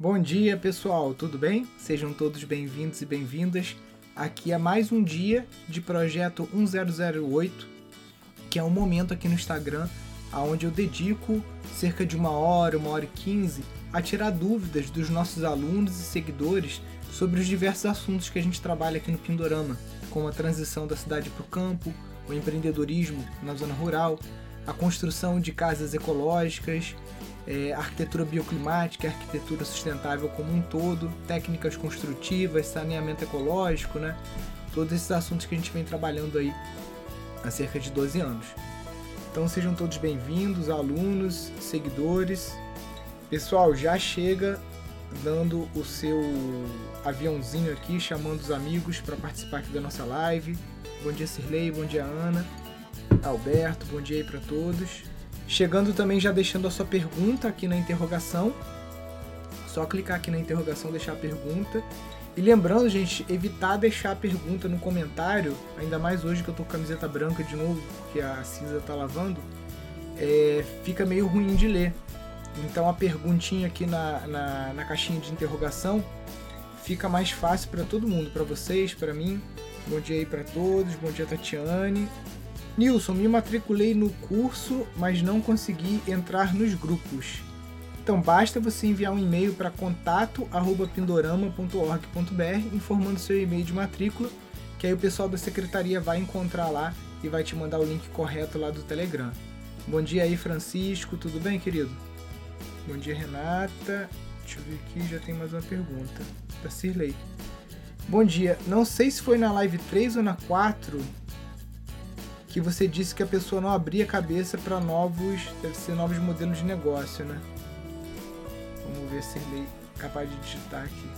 Bom dia, pessoal, tudo bem? Sejam todos bem-vindos e bem-vindas aqui a mais um dia de projeto 1008, que é um momento aqui no Instagram onde eu dedico cerca de uma hora, uma hora e quinze a tirar dúvidas dos nossos alunos e seguidores sobre os diversos assuntos que a gente trabalha aqui no Pindorama, como a transição da cidade para o campo, o empreendedorismo na zona rural, a construção de casas ecológicas, é, arquitetura bioclimática, arquitetura sustentável como um todo, técnicas construtivas, saneamento ecológico, né? Todos esses assuntos que a gente vem trabalhando aí há cerca de 12 anos. Então sejam todos bem-vindos, alunos, seguidores. Pessoal, já chega dando o seu aviãozinho aqui, chamando os amigos para participar aqui da nossa live. Bom dia, Cirlei, bom dia, Ana, Alberto, bom dia aí para todos. Chegando também já deixando a sua pergunta aqui na interrogação. Só clicar aqui na interrogação, deixar a pergunta. E lembrando, gente, evitar deixar a pergunta no comentário, ainda mais hoje que eu tô com camiseta branca de novo, que a Cisa tá lavando, é, fica meio ruim de ler. Então a perguntinha aqui na, na, na caixinha de interrogação fica mais fácil para todo mundo, para vocês, para mim. Bom dia aí para todos, bom dia Tatiane, Nilson, me matriculei no curso, mas não consegui entrar nos grupos. Então basta você enviar um e-mail para contato@pindorama.org.br informando seu e-mail de matrícula, que aí o pessoal da secretaria vai encontrar lá e vai te mandar o link correto lá do Telegram. Bom dia aí, Francisco, tudo bem, querido? Bom dia, Renata. Deixa eu ver aqui, já tem mais uma pergunta. Da Cirlei. Bom dia, não sei se foi na live 3 ou na 4, que você disse que a pessoa não abria a cabeça para novos, deve ser novos modelos de negócio, né? Vamos ver se ele é capaz de digitar aqui.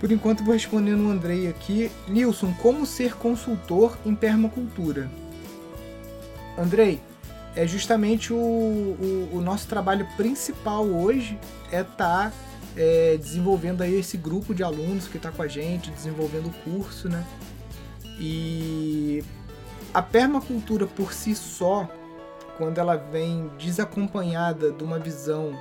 Por enquanto vou respondendo o Andrei aqui. Nilson, como ser consultor em permacultura? Andrei, é justamente o, o, o nosso trabalho principal hoje é estar tá, é, desenvolvendo aí esse grupo de alunos que está com a gente, desenvolvendo o curso, né? E a permacultura por si só, quando ela vem desacompanhada de uma visão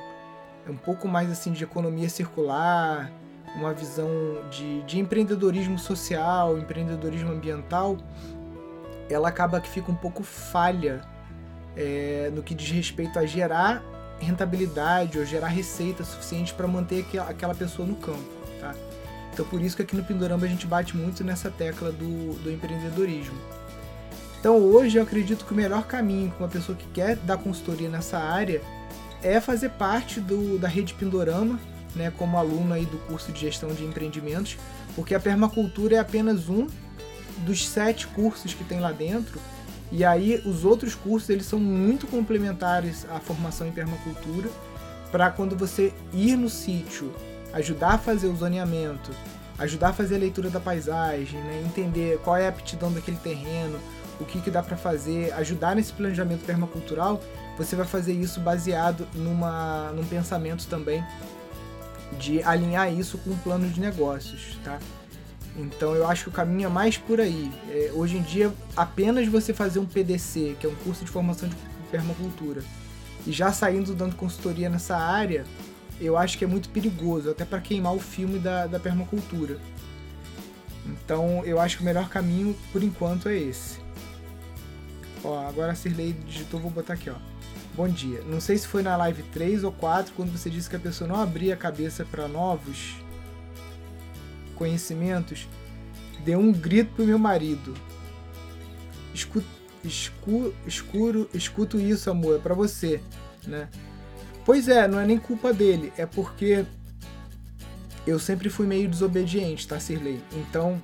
um pouco mais assim de economia circular, uma visão de, de empreendedorismo social, empreendedorismo ambiental, ela acaba que fica um pouco falha é, no que diz respeito a gerar rentabilidade ou gerar receita suficiente para manter aquela pessoa no campo. Tá? Então por isso que aqui no Pindorama a gente bate muito nessa tecla do, do empreendedorismo. Então hoje eu acredito que o melhor caminho para uma pessoa que quer dar consultoria nessa área é fazer parte do, da rede Pindorama, né, como aluno aí do curso de gestão de empreendimentos, porque a permacultura é apenas um dos sete cursos que tem lá dentro. E aí os outros cursos eles são muito complementares à formação em permacultura, para quando você ir no sítio, ajudar a fazer o zoneamento, ajudar a fazer a leitura da paisagem, né, entender qual é a aptidão daquele terreno, o que, que dá para fazer, ajudar nesse planejamento permacultural, você vai fazer isso baseado numa, num pensamento também de alinhar isso com um plano de negócios, tá? Então eu acho que o caminho é mais por aí. É, hoje em dia, apenas você fazer um PDC, que é um curso de formação de permacultura, e já saindo dando consultoria nessa área, eu acho que é muito perigoso, até para queimar o filme da, da permacultura. Então eu acho que o melhor caminho, por enquanto, é esse. Ó, agora a Cirlei digitou, vou botar aqui, ó. Bom dia. Não sei se foi na live 3 ou 4 quando você disse que a pessoa não abria a cabeça para novos conhecimentos. Deu um grito pro meu marido. Escuto, escu, escuro, escuto isso, amor, é para você, né? Pois é, não é nem culpa dele, é porque eu sempre fui meio desobediente, tá, Cirlei? Então,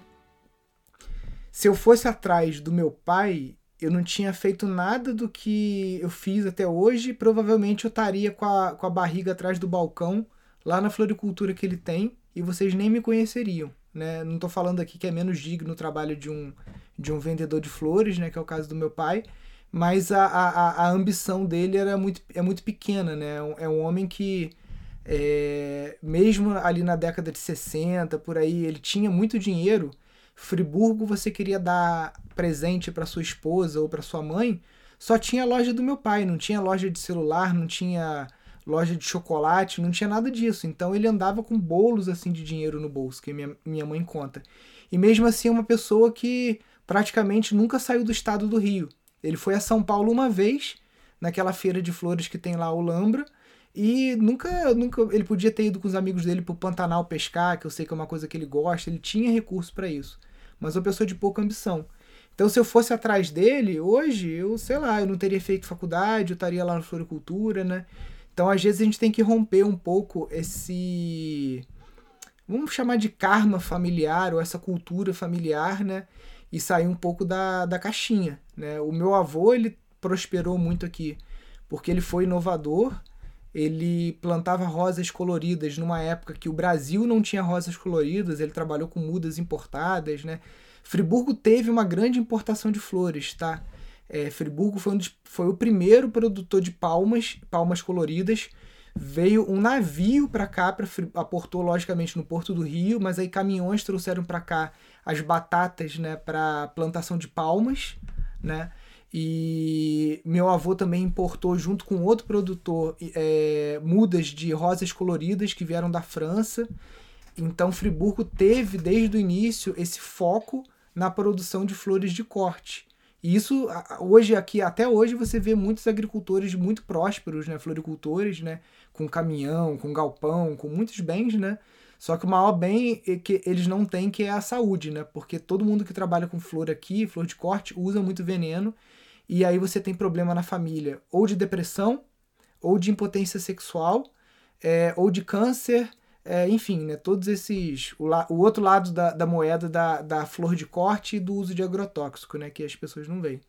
se eu fosse atrás do meu pai, eu não tinha feito nada do que eu fiz até hoje. Provavelmente eu estaria com a, com a barriga atrás do balcão, lá na floricultura que ele tem, e vocês nem me conheceriam. Né? Não estou falando aqui que é menos digno o trabalho de um, de um vendedor de flores, né? que é o caso do meu pai, mas a, a, a ambição dele era muito, é muito pequena. Né? É um homem que, é, mesmo ali na década de 60, por aí, ele tinha muito dinheiro Friburgo você queria dar presente para sua esposa ou para sua mãe, só tinha loja do meu pai, não tinha loja de celular, não tinha loja de chocolate, não tinha nada disso. Então ele andava com bolos assim de dinheiro no bolso, que minha, minha mãe conta. E mesmo assim é uma pessoa que praticamente nunca saiu do estado do Rio. Ele foi a São Paulo uma vez, naquela feira de flores que tem lá o Lambra, e nunca, nunca ele podia ter ido com os amigos dele pro Pantanal pescar, que eu sei que é uma coisa que ele gosta, ele tinha recurso para isso. Mas uma pessoa de pouca ambição. Então, se eu fosse atrás dele, hoje, eu sei lá, eu não teria feito faculdade, eu estaria lá na floricultura, né? Então, às vezes, a gente tem que romper um pouco esse. Vamos chamar de karma familiar, ou essa cultura familiar, né? E sair um pouco da, da caixinha, né? O meu avô, ele prosperou muito aqui, porque ele foi inovador, ele plantava rosas coloridas numa época que o Brasil não tinha rosas coloridas, ele trabalhou com mudas importadas, né? Friburgo teve uma grande importação de flores, tá? É, Friburgo foi, um dos, foi o primeiro produtor de palmas, palmas coloridas. Veio um navio para cá, pra, aportou logicamente no Porto do Rio, mas aí caminhões trouxeram para cá as batatas, né, para plantação de palmas, né? E meu avô também importou, junto com outro produtor, é, mudas de rosas coloridas que vieram da França. Então, Friburgo teve desde o início esse foco na produção de flores de corte. E isso, hoje aqui, até hoje, você vê muitos agricultores muito prósperos, né? Floricultores, né? Com caminhão, com galpão, com muitos bens, né? Só que o maior bem é que eles não têm que é a saúde, né? Porque todo mundo que trabalha com flor aqui, flor de corte, usa muito veneno. E aí você tem problema na família, ou de depressão, ou de impotência sexual, é, ou de câncer, é, enfim, né, todos esses. O, la, o outro lado da, da moeda da, da flor de corte e do uso de agrotóxico, né, que as pessoas não veem.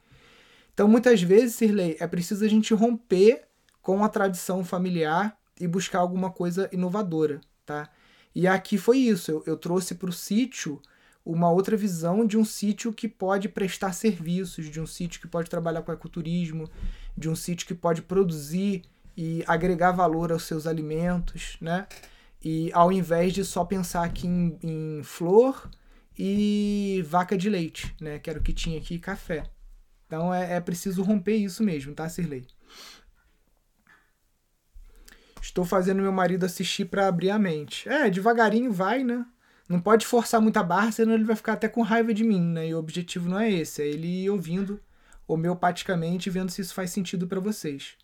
Então, muitas vezes, Sirley, é preciso a gente romper com a tradição familiar e buscar alguma coisa inovadora, tá? E aqui foi isso. Eu, eu trouxe para o sítio uma outra visão de um sítio que pode prestar serviços, de um sítio que pode trabalhar com ecoturismo, de um sítio que pode produzir e agregar valor aos seus alimentos, né? E ao invés de só pensar aqui em, em flor e vaca de leite, né? Que era o que tinha aqui, café. Então é, é preciso romper isso mesmo, tá, Sirley? Estou fazendo meu marido assistir para abrir a mente. É, devagarinho vai, né? Não pode forçar muita barra, senão ele vai ficar até com raiva de mim, né? E o objetivo não é esse, é ele ouvindo homeopaticamente, vendo se isso faz sentido para vocês.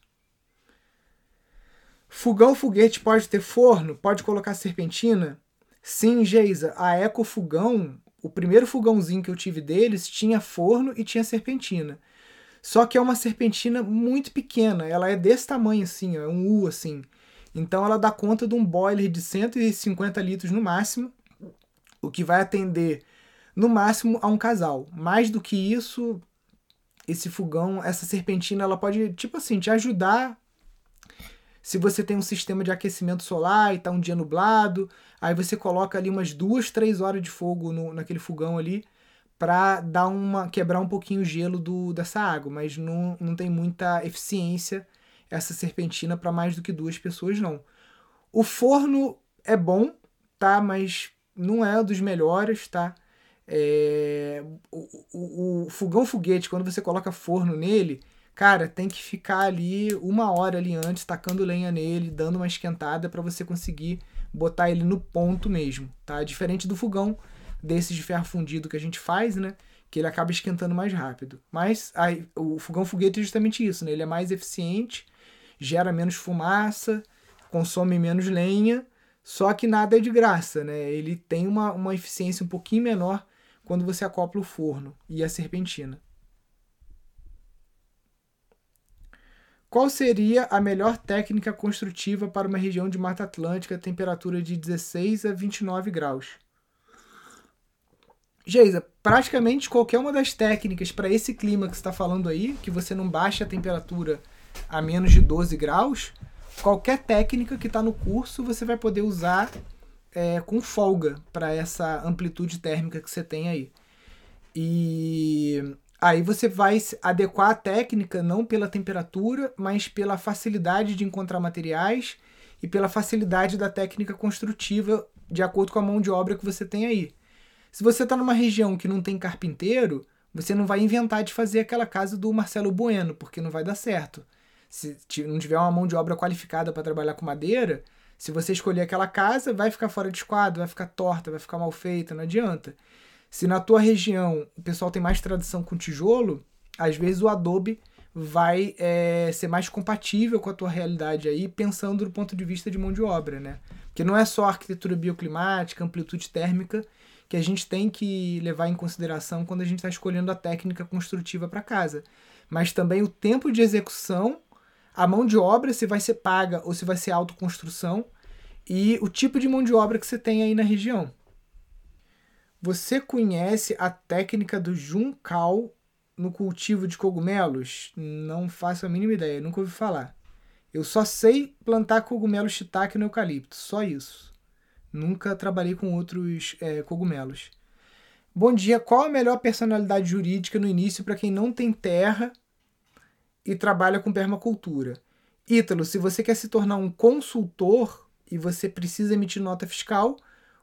Fogão foguete pode ter forno? Pode colocar serpentina? Sim, Geisa. A Eco Fogão, o primeiro fogãozinho que eu tive deles, tinha forno e tinha serpentina. Só que é uma serpentina muito pequena. Ela é desse tamanho assim, é um U assim. Então ela dá conta de um boiler de 150 litros no máximo, o que vai atender no máximo a um casal. Mais do que isso, esse fogão, essa serpentina, ela pode, tipo assim, te ajudar se você tem um sistema de aquecimento solar e tá um dia nublado, aí você coloca ali umas duas, três horas de fogo no, naquele fogão ali para dar uma quebrar um pouquinho o gelo do, dessa água, mas não, não tem muita eficiência essa serpentina para mais do que duas pessoas não. O forno é bom, tá? Mas não é dos melhores, tá? É, o, o, o fogão foguete, quando você coloca forno nele, cara, tem que ficar ali uma hora ali antes, tacando lenha nele, dando uma esquentada para você conseguir botar ele no ponto mesmo, tá? Diferente do fogão desses de ferro fundido que a gente faz, né? Que ele acaba esquentando mais rápido. Mas aí, o fogão foguete é justamente isso, né? Ele é mais eficiente, gera menos fumaça, consome menos lenha, só que nada é de graça, né? Ele tem uma, uma eficiência um pouquinho menor quando você acopla o forno e a serpentina. Qual seria a melhor técnica construtiva para uma região de Mata Atlântica, temperatura de 16 a 29 graus? Geisa, praticamente qualquer uma das técnicas para esse clima que você está falando aí, que você não baixa a temperatura a menos de 12 graus, qualquer técnica que está no curso você vai poder usar é, com folga para essa amplitude térmica que você tem aí. E Aí você vai adequar a técnica não pela temperatura, mas pela facilidade de encontrar materiais e pela facilidade da técnica construtiva de acordo com a mão de obra que você tem aí. Se você está numa região que não tem carpinteiro, você não vai inventar de fazer aquela casa do Marcelo Bueno, porque não vai dar certo. Se não tiver uma mão de obra qualificada para trabalhar com madeira, se você escolher aquela casa, vai ficar fora de esquadro, vai ficar torta, vai ficar mal feita, não adianta. Se na tua região o pessoal tem mais tradição com tijolo, às vezes o adobe vai é, ser mais compatível com a tua realidade aí, pensando do ponto de vista de mão de obra, né? Porque não é só arquitetura bioclimática, amplitude térmica que a gente tem que levar em consideração quando a gente está escolhendo a técnica construtiva para casa, mas também o tempo de execução, a mão de obra, se vai ser paga ou se vai ser autoconstrução, e o tipo de mão de obra que você tem aí na região. Você conhece a técnica do Juncal no cultivo de cogumelos? Não faço a mínima ideia, nunca ouvi falar. Eu só sei plantar cogumelo shiitake no eucalipto, só isso. Nunca trabalhei com outros é, cogumelos. Bom dia, qual a melhor personalidade jurídica no início para quem não tem terra e trabalha com permacultura? Ítalo, se você quer se tornar um consultor e você precisa emitir nota fiscal,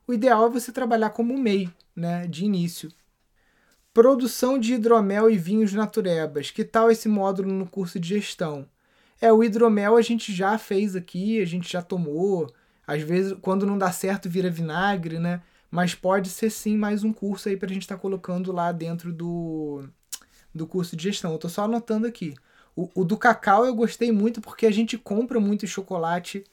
o ideal é você trabalhar como MEI, né, de início. Produção de hidromel e vinhos naturebas. Que tal esse módulo no curso de gestão? É, o hidromel a gente já fez aqui, a gente já tomou. Às vezes, quando não dá certo, vira vinagre, né? Mas pode ser sim mais um curso aí para a gente estar tá colocando lá dentro do, do curso de gestão. Eu tô só anotando aqui. O, o, do cacau eu gostei muito porque a gente compra muito chocolate,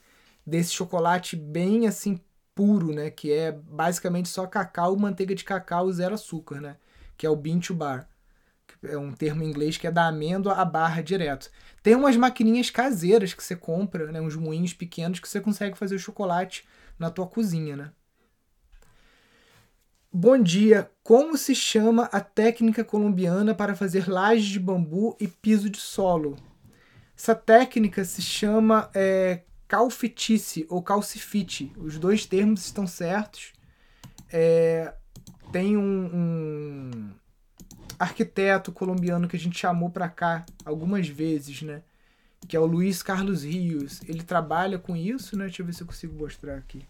desse chocolate bem assim puro, né? Que é basicamente só cacau, manteiga de cacau zero açúcar, né? que é o bean to bar. É um termo em inglês que é da amêndoa à barra direto. Tem umas maquininhas caseiras que você compra, né, uns moinhos pequenos que você consegue fazer o chocolate na tua cozinha, né? Bom dia. Como se chama a técnica colombiana para fazer lajes de bambu e piso de solo? Essa técnica se chama é, calfitice ou calcifite. Os dois termos estão certos. É, tem um, um arquiteto colombiano que a gente chamou para cá algumas vezes, né? Que é o Luiz Carlos Rios. Ele trabalha com isso, né? Deixa eu ver se eu consigo mostrar aqui.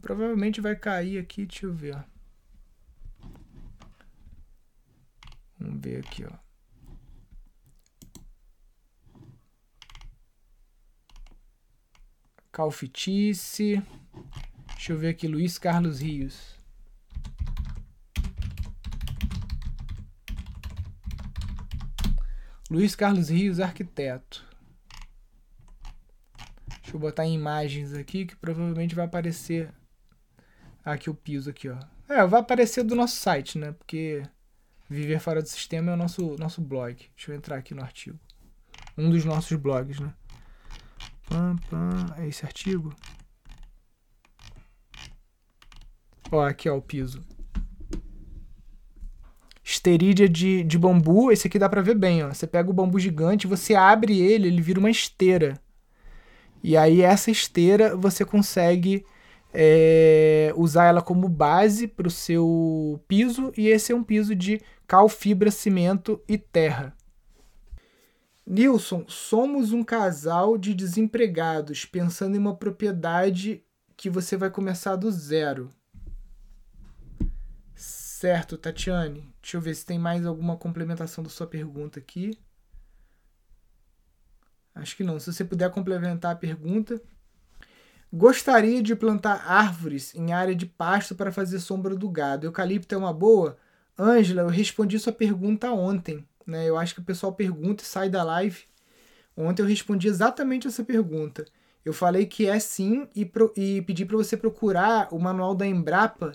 Provavelmente vai cair aqui, deixa eu ver. Ó. Vamos ver aqui, ó. Calfitice. Deixa eu ver aqui, Luiz Carlos Rios. Luiz Carlos Rios, arquiteto. Deixa eu botar em imagens aqui que provavelmente vai aparecer aqui o piso aqui, ó. É, vai aparecer do nosso site, né? Porque Viver Fora do Sistema é o nosso, nosso blog. Deixa eu entrar aqui no artigo. Um dos nossos blogs, né? Pam, pam. É esse artigo? Ó, aqui ó, o piso. Esterídea de, de bambu, esse aqui dá pra ver bem, ó. Você pega o bambu gigante, você abre ele, ele vira uma esteira. E aí essa esteira você consegue é, usar ela como base para o seu piso. E esse é um piso de cal, fibra, cimento e terra. Nilson, somos um casal de desempregados pensando em uma propriedade que você vai começar do zero. Certo, Tatiane. Deixa eu ver se tem mais alguma complementação da sua pergunta aqui. Acho que não. Se você puder complementar a pergunta. Gostaria de plantar árvores em área de pasto para fazer sombra do gado. Eucalipto é uma boa? Ângela, eu respondi sua pergunta ontem né? Eu acho que o pessoal pergunta e sai da live. Ontem eu respondi exatamente essa pergunta. Eu falei que é sim e, pro, e pedi para você procurar o manual da Embrapa,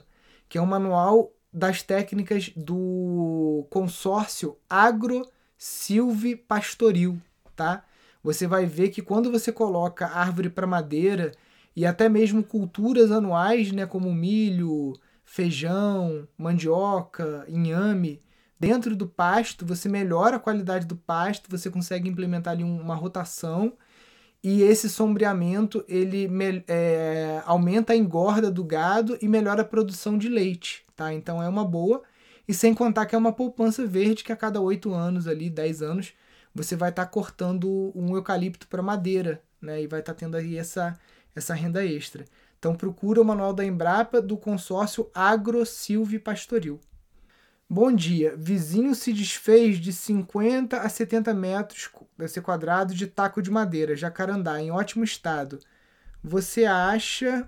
que é um manual das técnicas do consórcio Agro Silve Pastoril, tá? Você vai ver que quando você coloca árvore para madeira e até mesmo culturas anuais, né, como milho, feijão, mandioca, inhame, dentro do pasto, você melhora a qualidade do pasto, você consegue implementar ali uma rotação e esse sombreamento ele é, aumenta a engorda do gado e melhora a produção de leite, tá? Então é uma boa. E sem contar que é uma poupança verde que a cada 8 anos ali, 10 anos, você vai estar tá cortando um eucalipto para madeira, né? E vai estar tá tendo aí essa, essa renda extra. Então procura o manual da Embrapa do consórcio Agro Silve Pastoril. Bom dia. Vizinho se desfez de 50 a 70 metros quadrados de taco de madeira, jacarandá, em ótimo estado. Você acha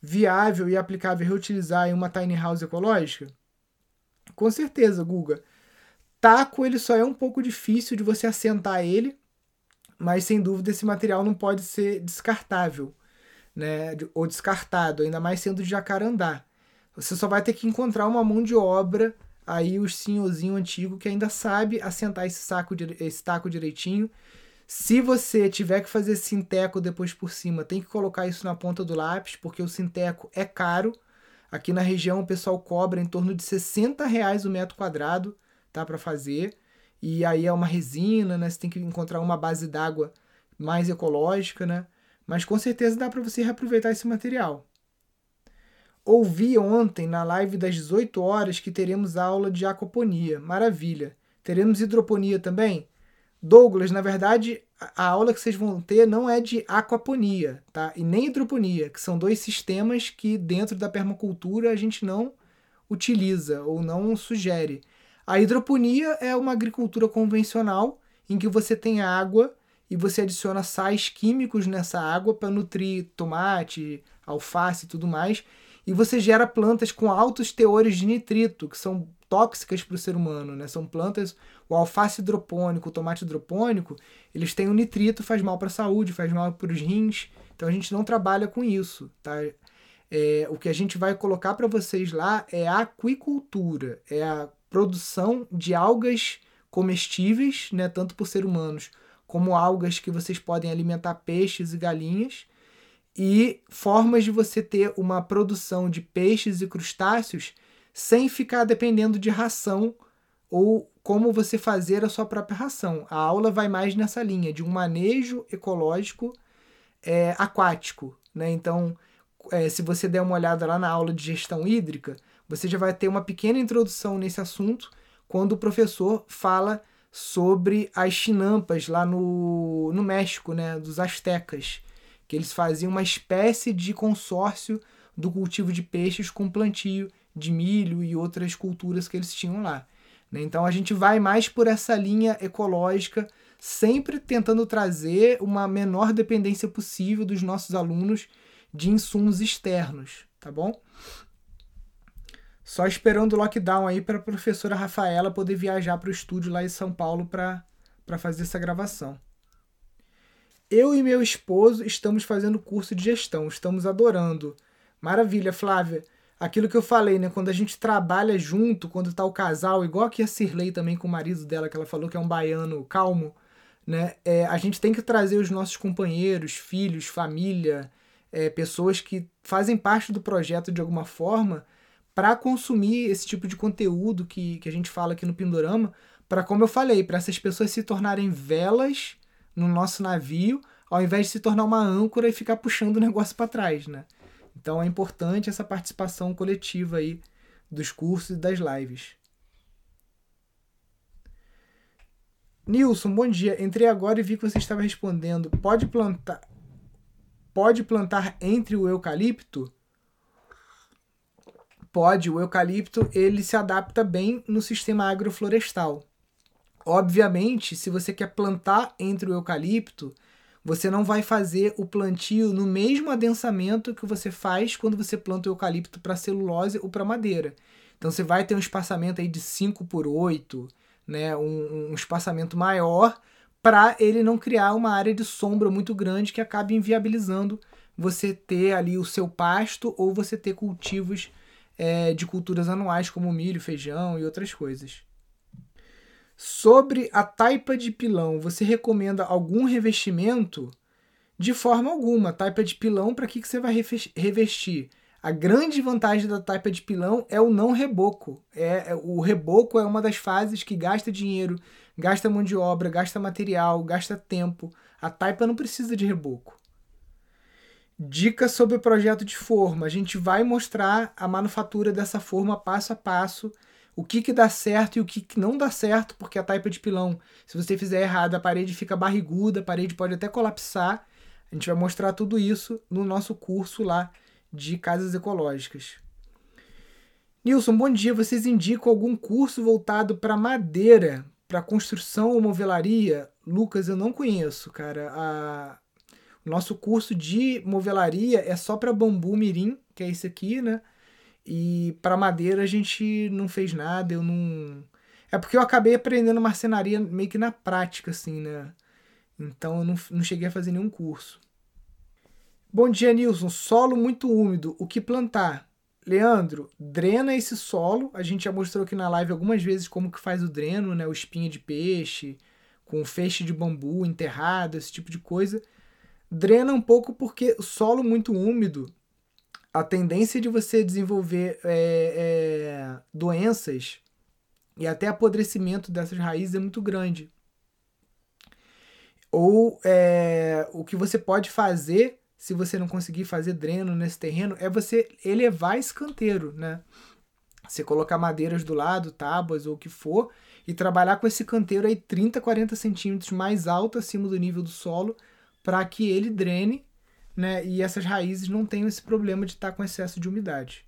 viável e aplicável reutilizar em uma tiny house ecológica? Com certeza, Guga. Taco ele só é um pouco difícil de você assentar ele, mas sem dúvida esse material não pode ser descartável, né? Ou descartado, ainda mais sendo de jacarandá. Você só vai ter que encontrar uma mão de obra aí o senhorzinho antigo que ainda sabe assentar esse saco esse taco direitinho. Se você tiver que fazer sinteco depois por cima, tem que colocar isso na ponta do lápis, porque o sinteco é caro. Aqui na região o pessoal cobra em torno de 60 reais o metro quadrado, tá, para fazer. E aí é uma resina, né? Você tem que encontrar uma base d'água mais ecológica, né? Mas com certeza dá para você reaproveitar esse material. Ouvi ontem na live das 18 horas que teremos aula de aquaponia. Maravilha. Teremos hidroponia também? Douglas, na verdade, a aula que vocês vão ter não é de aquaponia, tá? E nem hidroponia, que são dois sistemas que dentro da permacultura a gente não utiliza ou não sugere. A hidroponia é uma agricultura convencional em que você tem água e você adiciona sais químicos nessa água para nutrir tomate, alface e tudo mais e você gera plantas com altos teores de nitrito, que são tóxicas para o ser humano, né? São plantas, o alface hidropônico, o tomate hidropônico, eles têm o nitrito, faz mal para a saúde, faz mal para os rins. Então a gente não trabalha com isso, tá? É, o que a gente vai colocar para vocês lá é a aquicultura, é a produção de algas comestíveis, né, tanto por ser humanos como algas que vocês podem alimentar peixes e galinhas e formas de você ter uma produção de peixes e crustáceos sem ficar dependendo de ração ou como você fazer a sua própria ração. A aula vai mais nessa linha de um manejo ecológico é, aquático. Né? Então, é, se você der uma olhada lá na aula de gestão hídrica, você já vai ter uma pequena introdução nesse assunto quando o professor fala sobre as chinampas lá no, no México, né, dos astecas que eles faziam uma espécie de consórcio do cultivo de peixes com plantio de milho e outras culturas que eles tinham lá. Né? Então a gente vai mais por essa linha ecológica, sempre tentando trazer uma menor dependência possível dos nossos alunos de insumos externos, tá bom? Só esperando o lockdown aí para a professora Rafaela poder viajar para o estúdio lá em São Paulo para fazer essa gravação. Eu e meu esposo estamos fazendo curso de gestão, estamos adorando. Maravilha, Flávia. Aquilo que eu falei, né? Quando a gente trabalha junto, quando tá o casal, igual aqui a Cirlei também com o marido dela, que ela falou que é um baiano calmo, né? É, a gente tem que trazer os nossos companheiros, filhos, família, é, pessoas que fazem parte do projeto de alguma forma para consumir esse tipo de conteúdo que, que a gente fala aqui no Pindorama, para, como eu falei, para essas pessoas se tornarem velas no nosso navio, ao invés de se tornar uma âncora e ficar puxando o negócio para trás, né? Então é importante essa participação coletiva aí dos cursos e das lives. Nilson, bom dia. Entrei agora e vi que você estava respondendo. Pode plantar pode plantar entre o eucalipto? Pode, o eucalipto ele se adapta bem no sistema agroflorestal. Obviamente, se você quer plantar entre o eucalipto, você não vai fazer o plantio no mesmo adensamento que você faz quando você planta o eucalipto para celulose ou para madeira. Então você vai ter um espaçamento aí de 5 por 8, né, um, um espaçamento maior para ele não criar uma área de sombra muito grande que acabe inviabilizando você ter ali o seu pasto ou você ter cultivos é, de culturas anuais como milho, feijão e outras coisas. Sobre a taipa de pilão, você recomenda algum revestimento? De forma alguma. Taipa de pilão, para que, que você vai revestir? A grande vantagem da taipa de pilão é o não reboco. É, é, o reboco é uma das fases que gasta dinheiro, gasta mão de obra, gasta material, gasta tempo. A taipa não precisa de reboco. Dica sobre o projeto de forma. A gente vai mostrar a manufatura dessa forma passo a passo o que, que dá certo e o que, que não dá certo, porque a taipa de pilão, se você fizer errado, a parede fica barriguda, a parede pode até colapsar. A gente vai mostrar tudo isso no nosso curso lá de casas ecológicas. Nilson, bom dia. Vocês indicam algum curso voltado para madeira, para construção ou movelaria? Lucas, eu não conheço, cara. A... O nosso curso de movelaria é só para bambu mirim, que é esse aqui, né? E para madeira a gente não fez nada, eu não. É porque eu acabei aprendendo marcenaria meio que na prática, assim, né? Então eu não, não cheguei a fazer nenhum curso. Bom dia, Nilson. Solo muito úmido. O que plantar? Leandro, drena esse solo. A gente já mostrou aqui na live algumas vezes como que faz o dreno, né? O espinho de peixe, com feixe de bambu enterrado, esse tipo de coisa. Drena um pouco porque o solo muito úmido, a tendência de você desenvolver é, é, doenças e até apodrecimento dessas raízes é muito grande. Ou é, o que você pode fazer se você não conseguir fazer dreno nesse terreno, é você elevar esse canteiro, né? Você colocar madeiras do lado, tábuas ou o que for, e trabalhar com esse canteiro aí 30, 40 centímetros mais alto acima do nível do solo, para que ele drene, né? E essas raízes não tenham esse problema de estar com excesso de umidade.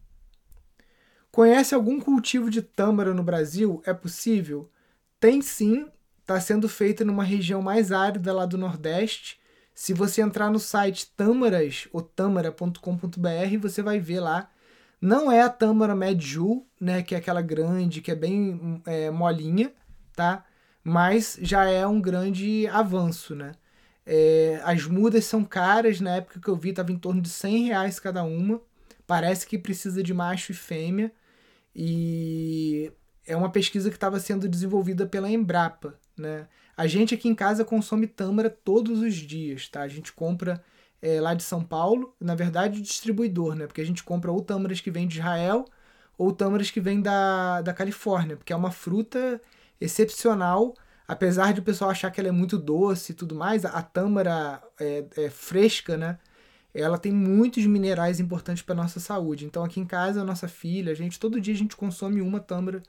Conhece algum cultivo de tâmara no Brasil? É possível? Tem sim, está sendo feito numa região mais árida lá do Nordeste, se você entrar no site tâmaras ou tamara.com.br, você vai ver lá. Não é a tâmara Medju, né, que é aquela grande, que é bem é, molinha, tá? Mas já é um grande avanço, né? É, as mudas são caras, na época que eu vi estava em torno de 100 reais cada uma. Parece que precisa de macho e fêmea. E é uma pesquisa que estava sendo desenvolvida pela Embrapa, né? A gente aqui em casa consome tâmara todos os dias, tá? A gente compra é, lá de São Paulo, na verdade, distribuidor, né? Porque a gente compra ou tâmaras que vêm de Israel ou tâmaras que vêm da, da Califórnia, porque é uma fruta excepcional. Apesar de o pessoal achar que ela é muito doce e tudo mais, a tâmara é, é fresca, né? Ela tem muitos minerais importantes para nossa saúde. Então aqui em casa, a nossa filha, a gente todo dia a gente consome uma tâmara,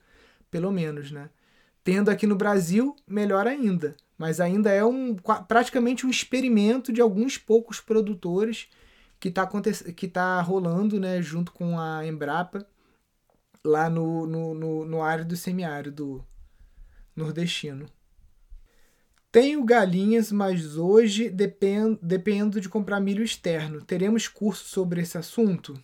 pelo menos, né? Tendo aqui no Brasil, melhor ainda. Mas ainda é um, praticamente um experimento de alguns poucos produtores que está que tá rolando né, junto com a Embrapa lá no, no, no, no área semiárido nordestino. Tenho galinhas, mas hoje depend, dependo de comprar milho externo. Teremos curso sobre esse assunto?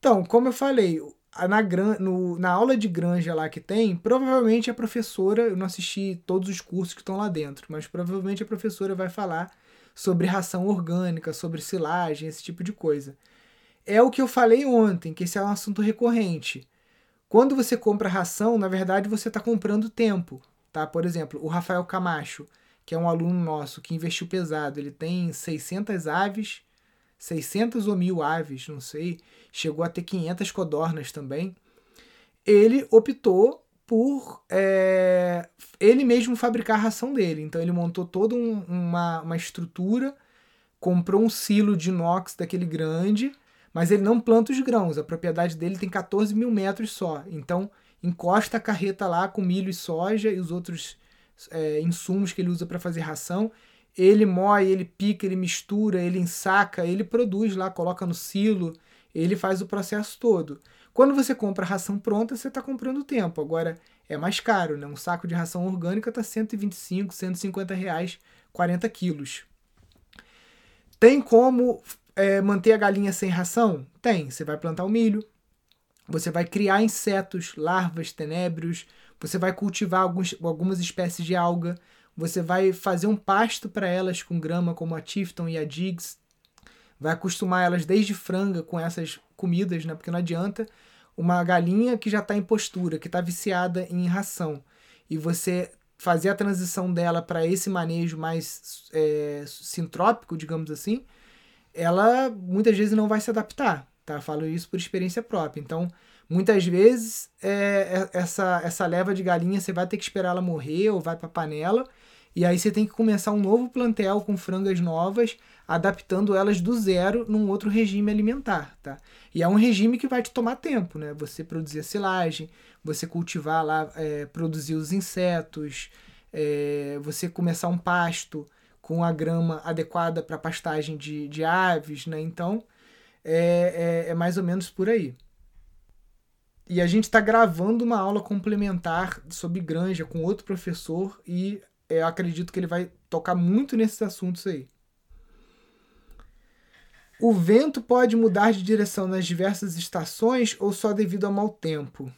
Então, como eu falei, na, no, na aula de granja lá que tem, provavelmente a professora, eu não assisti todos os cursos que estão lá dentro, mas provavelmente a professora vai falar sobre ração orgânica, sobre silagem, esse tipo de coisa. É o que eu falei ontem, que esse é um assunto recorrente. Quando você compra ração, na verdade você está comprando tempo. Tá? Por exemplo, o Rafael Camacho, que é um aluno nosso que investiu pesado, ele tem 600 aves 600 ou mil aves, não sei, chegou a ter 500 codornas também. Ele optou por é, ele mesmo fabricar a ração dele. Então ele montou toda um, uma, uma estrutura, comprou um silo de inox daquele grande, mas ele não planta os grãos. A propriedade dele tem 14 mil metros só. Então encosta a carreta lá com milho e soja e os outros é, insumos que ele usa para fazer ração ele moe, ele pica, ele mistura, ele ensaca, ele produz lá, coloca no silo, ele faz o processo todo. Quando você compra ração pronta, você está comprando tempo. Agora é mais caro, né? Um saco de ração orgânica está 125, 150 reais, 40 quilos. Tem como é, manter a galinha sem ração? Tem. Você vai plantar o milho, você vai criar insetos, larvas, tenébrios, você vai cultivar alguns, algumas espécies de alga, você vai fazer um pasto para elas com grama, como a Tifton e a Diggs. Vai acostumar elas desde franga com essas comidas, né? Porque não adianta. Uma galinha que já está em postura, que está viciada em ração, e você fazer a transição dela para esse manejo mais é, sintrópico, digamos assim, ela muitas vezes não vai se adaptar, tá? Falo isso por experiência própria. Então, muitas vezes é, é essa, essa leva de galinha você vai ter que esperar ela morrer ou vai para panela e aí você tem que começar um novo plantel com frangas novas, adaptando elas do zero num outro regime alimentar, tá? E é um regime que vai te tomar tempo, né? Você produzir a silagem, você cultivar lá, é, produzir os insetos, é, você começar um pasto com a grama adequada para pastagem de, de aves, né? Então, é, é, é mais ou menos por aí. E a gente está gravando uma aula complementar sobre granja com outro professor e eu acredito que ele vai tocar muito nesses assuntos aí. O vento pode mudar de direção nas diversas estações ou só devido ao mau tempo?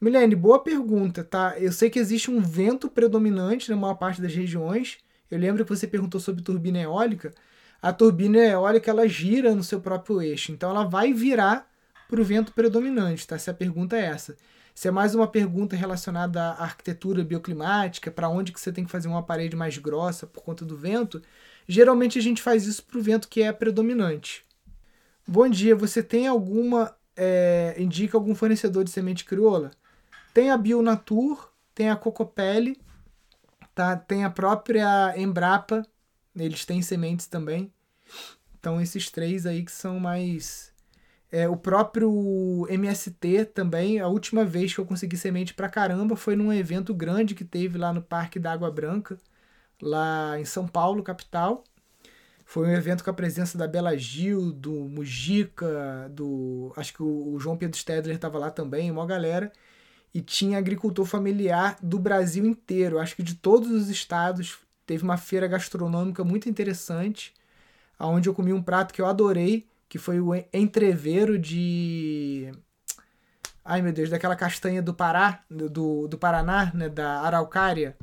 Milene, boa pergunta, tá? Eu sei que existe um vento predominante na maior parte das regiões. Eu lembro que você perguntou sobre turbina eólica. A turbina eólica ela gira no seu próprio eixo, então ela vai virar para o vento predominante, tá? Se a pergunta é essa. Se é mais uma pergunta relacionada à arquitetura bioclimática, para onde que você tem que fazer uma parede mais grossa por conta do vento, geralmente a gente faz isso para o vento que é predominante. Bom dia, você tem alguma. É, indica algum fornecedor de semente crioula? Tem a Bionatur, tem a Cocopelli, tá? tem a própria Embrapa, eles têm sementes também. Então esses três aí que são mais é, o próprio MST também, a última vez que eu consegui semente pra caramba foi num evento grande que teve lá no Parque da Água Branca, lá em São Paulo, capital. Foi um evento com a presença da Bela Gil, do Mujica, do. Acho que o João Pedro Stedler estava lá também, uma galera. E tinha agricultor familiar do Brasil inteiro. Acho que de todos os estados. Teve uma feira gastronômica muito interessante, onde eu comi um prato que eu adorei, que foi o entreveiro de. Ai meu Deus, daquela castanha do Pará, do, do Paraná, né, da araucária.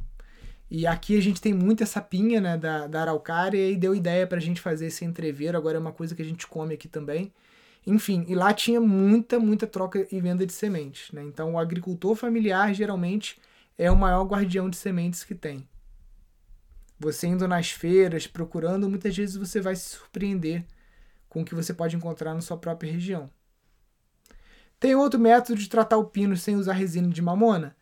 E aqui a gente tem muita sapinha né, da, da araucária e deu ideia para a gente fazer esse entreveiro. Agora é uma coisa que a gente come aqui também. Enfim, e lá tinha muita, muita troca e venda de sementes. Né? Então o agricultor familiar geralmente é o maior guardião de sementes que tem. Você indo nas feiras, procurando, muitas vezes você vai se surpreender com o que você pode encontrar na sua própria região. Tem outro método de tratar o pino sem usar resina de mamona?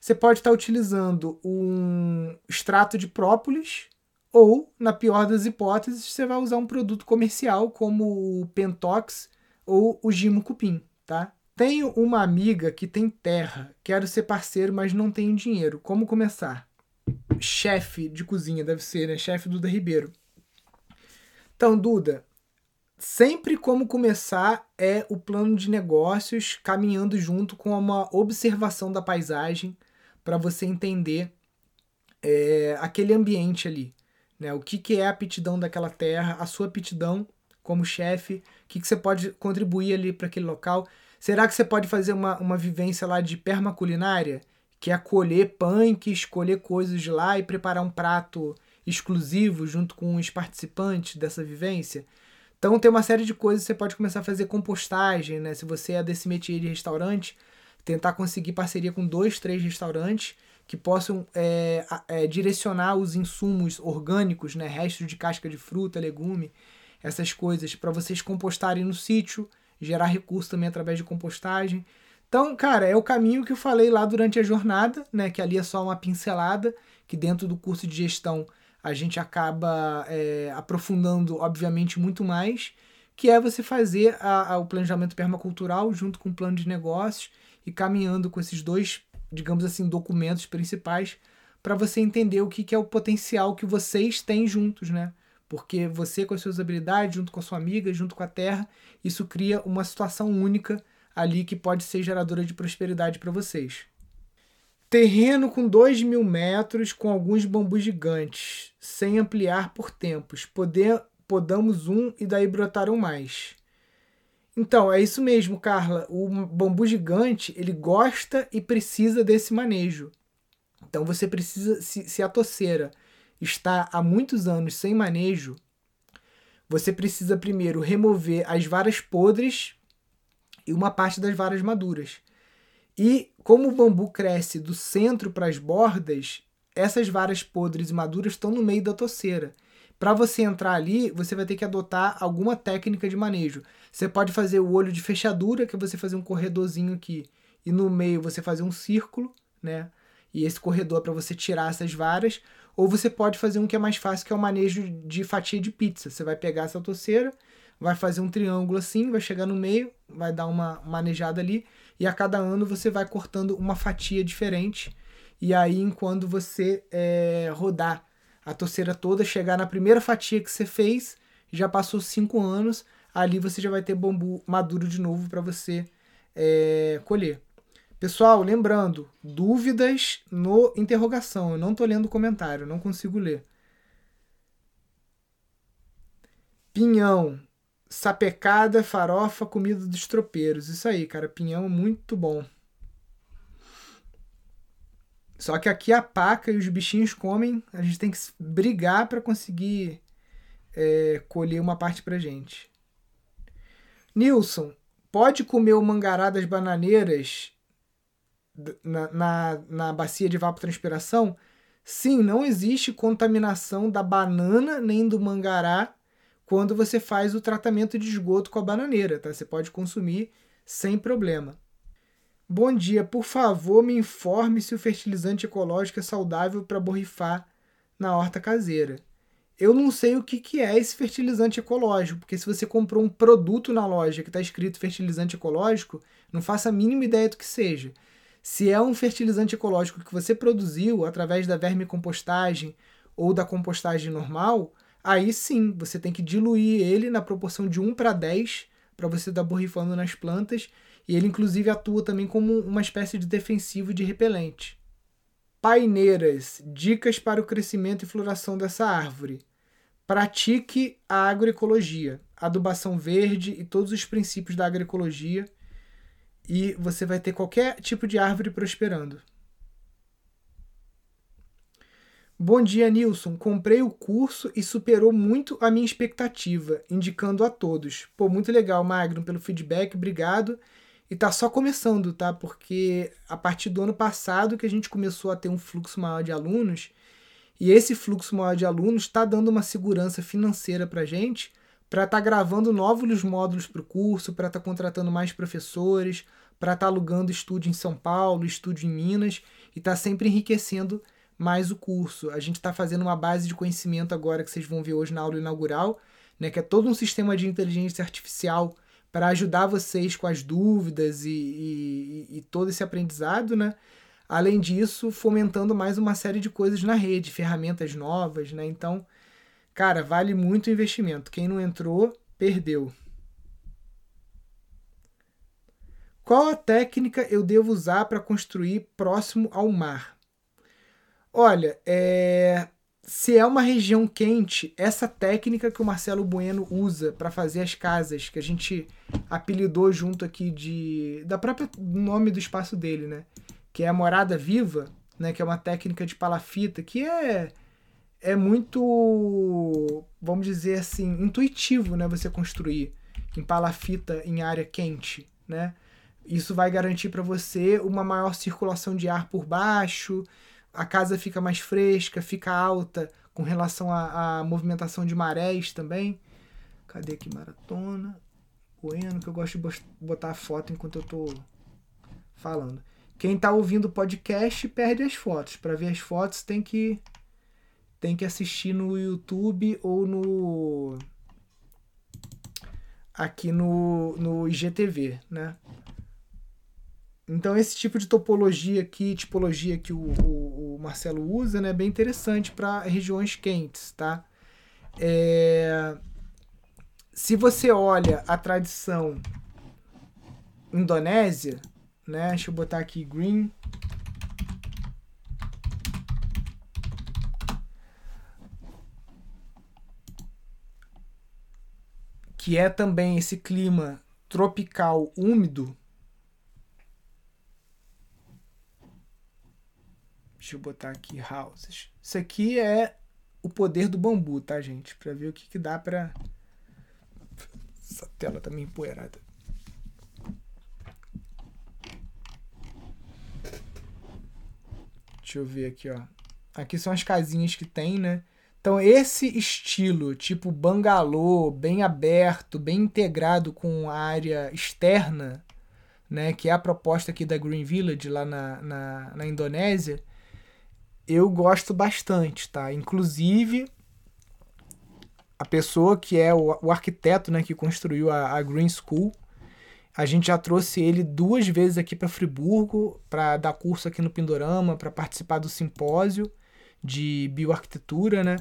Você pode estar utilizando um extrato de própolis ou, na pior das hipóteses, você vai usar um produto comercial como o Pentox ou o Gimo Cupim, tá? Tenho uma amiga que tem terra, quero ser parceiro, mas não tenho dinheiro. Como começar? Chefe de cozinha, deve ser, né? Chefe Duda Ribeiro. Então, Duda, sempre como começar é o plano de negócios caminhando junto com uma observação da paisagem para você entender é, aquele ambiente ali. Né? O que, que é a aptidão daquela terra, a sua aptidão como chefe, o que, que você pode contribuir ali para aquele local. Será que você pode fazer uma, uma vivência lá de permaculinária? Que é colher punk, escolher coisas de lá e preparar um prato exclusivo junto com os participantes dessa vivência? Então tem uma série de coisas você pode começar a fazer compostagem, né? Se você é desse métier de restaurante, tentar conseguir parceria com dois, três restaurantes que possam é, é, direcionar os insumos orgânicos, né? Restos de casca de fruta, legume, essas coisas, para vocês compostarem no sítio, gerar recurso também através de compostagem. Então, cara, é o caminho que eu falei lá durante a jornada, né? Que ali é só uma pincelada, que dentro do curso de gestão a gente acaba é, aprofundando, obviamente, muito mais, que é você fazer a, a, o planejamento permacultural junto com o plano de negócios e caminhando com esses dois, digamos assim, documentos principais para você entender o que, que é o potencial que vocês têm juntos, né? Porque você com as suas habilidades, junto com a sua amiga, junto com a terra, isso cria uma situação única ali que pode ser geradora de prosperidade para vocês. Terreno com 2 mil metros, com alguns bambus gigantes, sem ampliar por tempos. Poder, podamos um e daí brotaram mais. Então, é isso mesmo, Carla. O bambu gigante, ele gosta e precisa desse manejo. Então, você precisa, se, se a toceira está há muitos anos sem manejo, você precisa primeiro remover as varas podres e uma parte das varas maduras. E como o bambu cresce do centro para as bordas, essas varas podres e maduras estão no meio da toceira. Para você entrar ali, você vai ter que adotar alguma técnica de manejo. Você pode fazer o olho de fechadura, que é você fazer um corredorzinho aqui, e no meio você fazer um círculo, né? E esse corredor é para você tirar essas varas. Ou você pode fazer um que é mais fácil, que é o manejo de fatia de pizza. Você vai pegar essa toceira, vai fazer um triângulo assim, vai chegar no meio, vai dar uma manejada ali e a cada ano você vai cortando uma fatia diferente. E aí, enquanto você é, rodar a torceira toda, chegar na primeira fatia que você fez, já passou cinco anos, ali você já vai ter bambu maduro de novo para você é, colher. Pessoal, lembrando, dúvidas no interrogação. Eu não estou lendo comentário, não consigo ler. Pinhão, sapecada, farofa, comida dos tropeiros. Isso aí, cara, pinhão muito bom. Só que aqui a paca e os bichinhos comem, a gente tem que brigar para conseguir é, colher uma parte pra gente. Nilson, pode comer o mangará das bananeiras na, na, na bacia de evapotranspiração? Sim, não existe contaminação da banana nem do mangará quando você faz o tratamento de esgoto com a bananeira, tá? Você pode consumir sem problema. Bom dia, por favor, me informe se o fertilizante ecológico é saudável para borrifar na horta caseira. Eu não sei o que, que é esse fertilizante ecológico, porque se você comprou um produto na loja que está escrito fertilizante ecológico, não faça a mínima ideia do que seja. Se é um fertilizante ecológico que você produziu através da vermicompostagem ou da compostagem normal, aí sim você tem que diluir ele na proporção de 1 para 10 para você estar borrifando nas plantas e ele inclusive atua também como uma espécie de defensivo de repelente. Paineiras, dicas para o crescimento e floração dessa árvore. Pratique a agroecologia, adubação verde e todos os princípios da agroecologia e você vai ter qualquer tipo de árvore prosperando. Bom dia, Nilson. Comprei o curso e superou muito a minha expectativa, indicando a todos. Pô, muito legal, Magno, pelo feedback, obrigado. E tá só começando, tá? Porque a partir do ano passado que a gente começou a ter um fluxo maior de alunos, e esse fluxo maior de alunos está dando uma segurança financeira para a gente, para estar tá gravando novos módulos para o curso, para estar tá contratando mais professores, para estar tá alugando estúdio em São Paulo, estúdio em Minas, e está sempre enriquecendo mais o curso. A gente está fazendo uma base de conhecimento agora que vocês vão ver hoje na aula inaugural, né, que é todo um sistema de inteligência artificial para ajudar vocês com as dúvidas e, e, e, todo esse aprendizado, né? Além disso, fomentando mais uma série de coisas na rede, ferramentas novas, né? Então, cara, vale muito o investimento. Quem não entrou, perdeu. Qual a técnica eu devo usar para construir próximo ao mar? Olha, é se é uma região quente, essa técnica que o Marcelo Bueno usa para fazer as casas, que a gente apelidou junto aqui de da própria nome do espaço dele, né? Que é a morada viva, né? Que é uma técnica de palafita que é é muito, vamos dizer assim, intuitivo, né? Você construir em palafita em área quente, né? Isso vai garantir para você uma maior circulação de ar por baixo a casa fica mais fresca, fica alta com relação à, movimentação de marés também. Cadê aqui maratona? Bueno, que eu gosto de botar a foto enquanto eu tô falando. Quem tá ouvindo o podcast perde as fotos. Para ver as fotos tem que tem que assistir no YouTube ou no aqui no, no IGTV, né? Então esse tipo de topologia aqui, tipologia que o, o Marcelo usa, né, é bem interessante para regiões quentes, tá? É... Se você olha a tradição indonésia, né, deixa eu botar aqui green, que é também esse clima tropical úmido, Deixa eu botar aqui houses. Isso aqui é o poder do bambu, tá, gente? Pra ver o que, que dá pra. Essa tela tá meio empoeirada. Deixa eu ver aqui, ó. Aqui são as casinhas que tem, né? Então, esse estilo, tipo bangalô, bem aberto, bem integrado com a área externa, né? Que é a proposta aqui da Green Village, lá na, na, na Indonésia eu gosto bastante, tá? Inclusive, a pessoa que é o, o arquiteto né, que construiu a, a, Green School, a gente já trouxe ele duas vezes aqui para Friburgo para dar curso aqui no Pindorama, para participar do simpósio de bioarquitetura, né?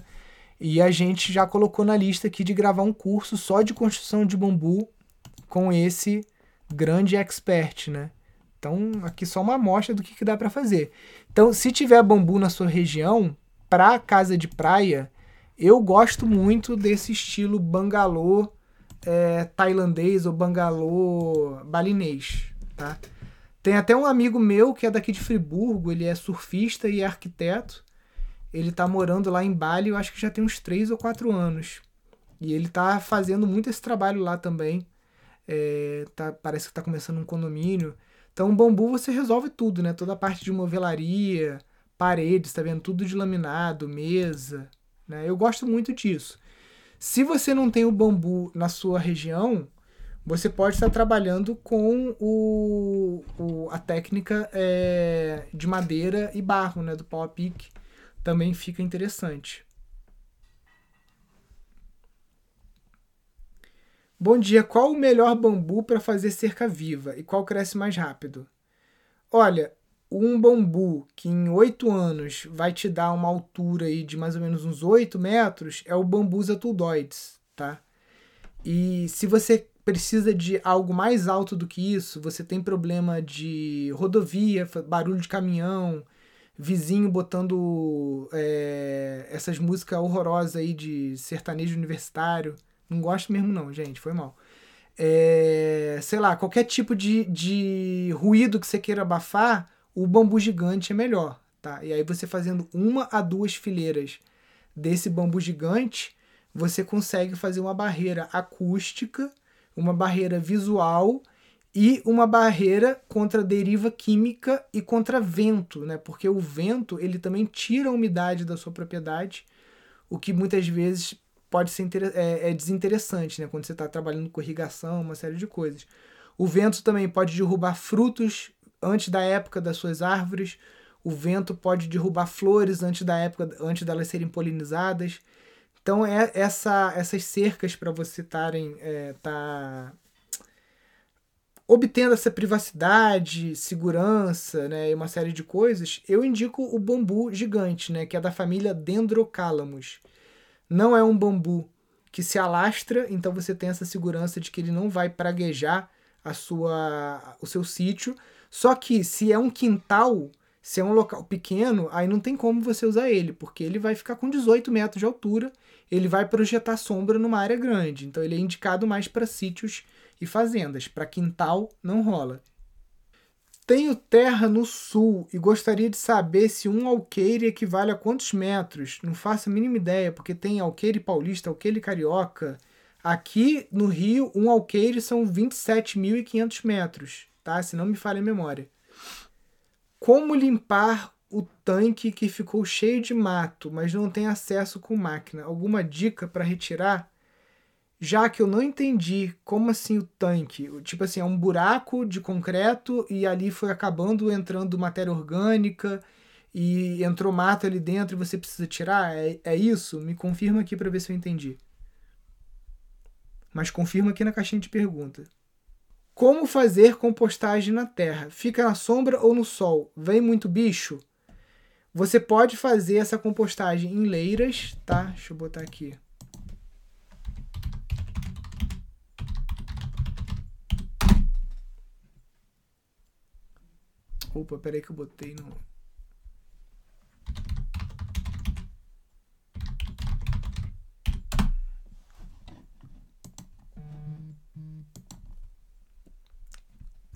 E a gente já colocou na lista aqui de gravar um curso só de construção de bambu com esse grande expert, né? Então, aqui só uma amostra do que, que dá para fazer. Então, se tiver bambu na sua região, para casa de praia, eu gosto muito desse estilo bangalô é, tailandês ou bangalô balinês, tá? Tem até um amigo meu que é daqui de Friburgo, ele é surfista e é arquiteto. Ele tá morando lá em Bali, eu acho que já tem uns 3 ou 4 anos. E ele tá fazendo muito esse trabalho lá também. É, tá, parece que tá começando um condomínio. Então, bambu você resolve tudo, né? Toda a parte de movelaria, paredes, tá vendo? Tudo de laminado, mesa, né? Eu gosto muito disso. Se você não tem o bambu na sua região, você pode estar trabalhando com o, o a técnica é, de madeira e barro, né, do Power Pick. Também fica interessante. Bom dia, qual o melhor bambu para fazer cerca viva e qual cresce mais rápido? Olha, um bambu que em oito anos vai te dar uma altura aí de mais ou menos uns 8 metros é o Bambusa tuldoides, tá? E se você precisa de algo mais alto do que isso, você tem problema de rodovia, barulho de caminhão, vizinho botando é, essas músicas horrorosas aí de sertanejo universitário. Não gosto mesmo não, gente, foi mal. É, sei lá, qualquer tipo de, de ruído que você queira abafar, o bambu gigante é melhor, tá? E aí você fazendo uma a duas fileiras desse bambu gigante, você consegue fazer uma barreira acústica, uma barreira visual e uma barreira contra deriva química e contra vento, né? Porque o vento ele também tira a umidade da sua propriedade, o que muitas vezes pode ser é, é desinteressante, né? Quando você está trabalhando com irrigação, uma série de coisas. O vento também pode derrubar frutos antes da época das suas árvores. O vento pode derrubar flores antes da época, antes delas serem polinizadas. Então é essa, essas cercas para você estarem é, tá obtendo essa privacidade, segurança, né, e uma série de coisas. Eu indico o bambu gigante, né, que é da família Dendrocalamus. Não é um bambu que se alastra, então você tem essa segurança de que ele não vai praguejar a sua, o seu sítio, só que se é um quintal, se é um local pequeno, aí não tem como você usar ele, porque ele vai ficar com 18 metros de altura, ele vai projetar sombra numa área grande. Então ele é indicado mais para sítios e fazendas. Para quintal não rola. Tenho terra no sul e gostaria de saber se um alqueire equivale a quantos metros. Não faço a mínima ideia, porque tem alqueire paulista, alqueire carioca. Aqui no Rio, um alqueire são 27.500 metros tá? Se não me falha a memória. Como limpar o tanque que ficou cheio de mato, mas não tem acesso com máquina? Alguma dica para retirar? Já que eu não entendi como assim o tanque, tipo assim, é um buraco de concreto e ali foi acabando entrando matéria orgânica e entrou mato ali dentro e você precisa tirar? É, é isso? Me confirma aqui para ver se eu entendi. Mas confirma aqui na caixinha de pergunta. Como fazer compostagem na terra? Fica na sombra ou no sol? Vem muito bicho? Você pode fazer essa compostagem em leiras, tá? Deixa eu botar aqui. Opa, peraí que eu botei no.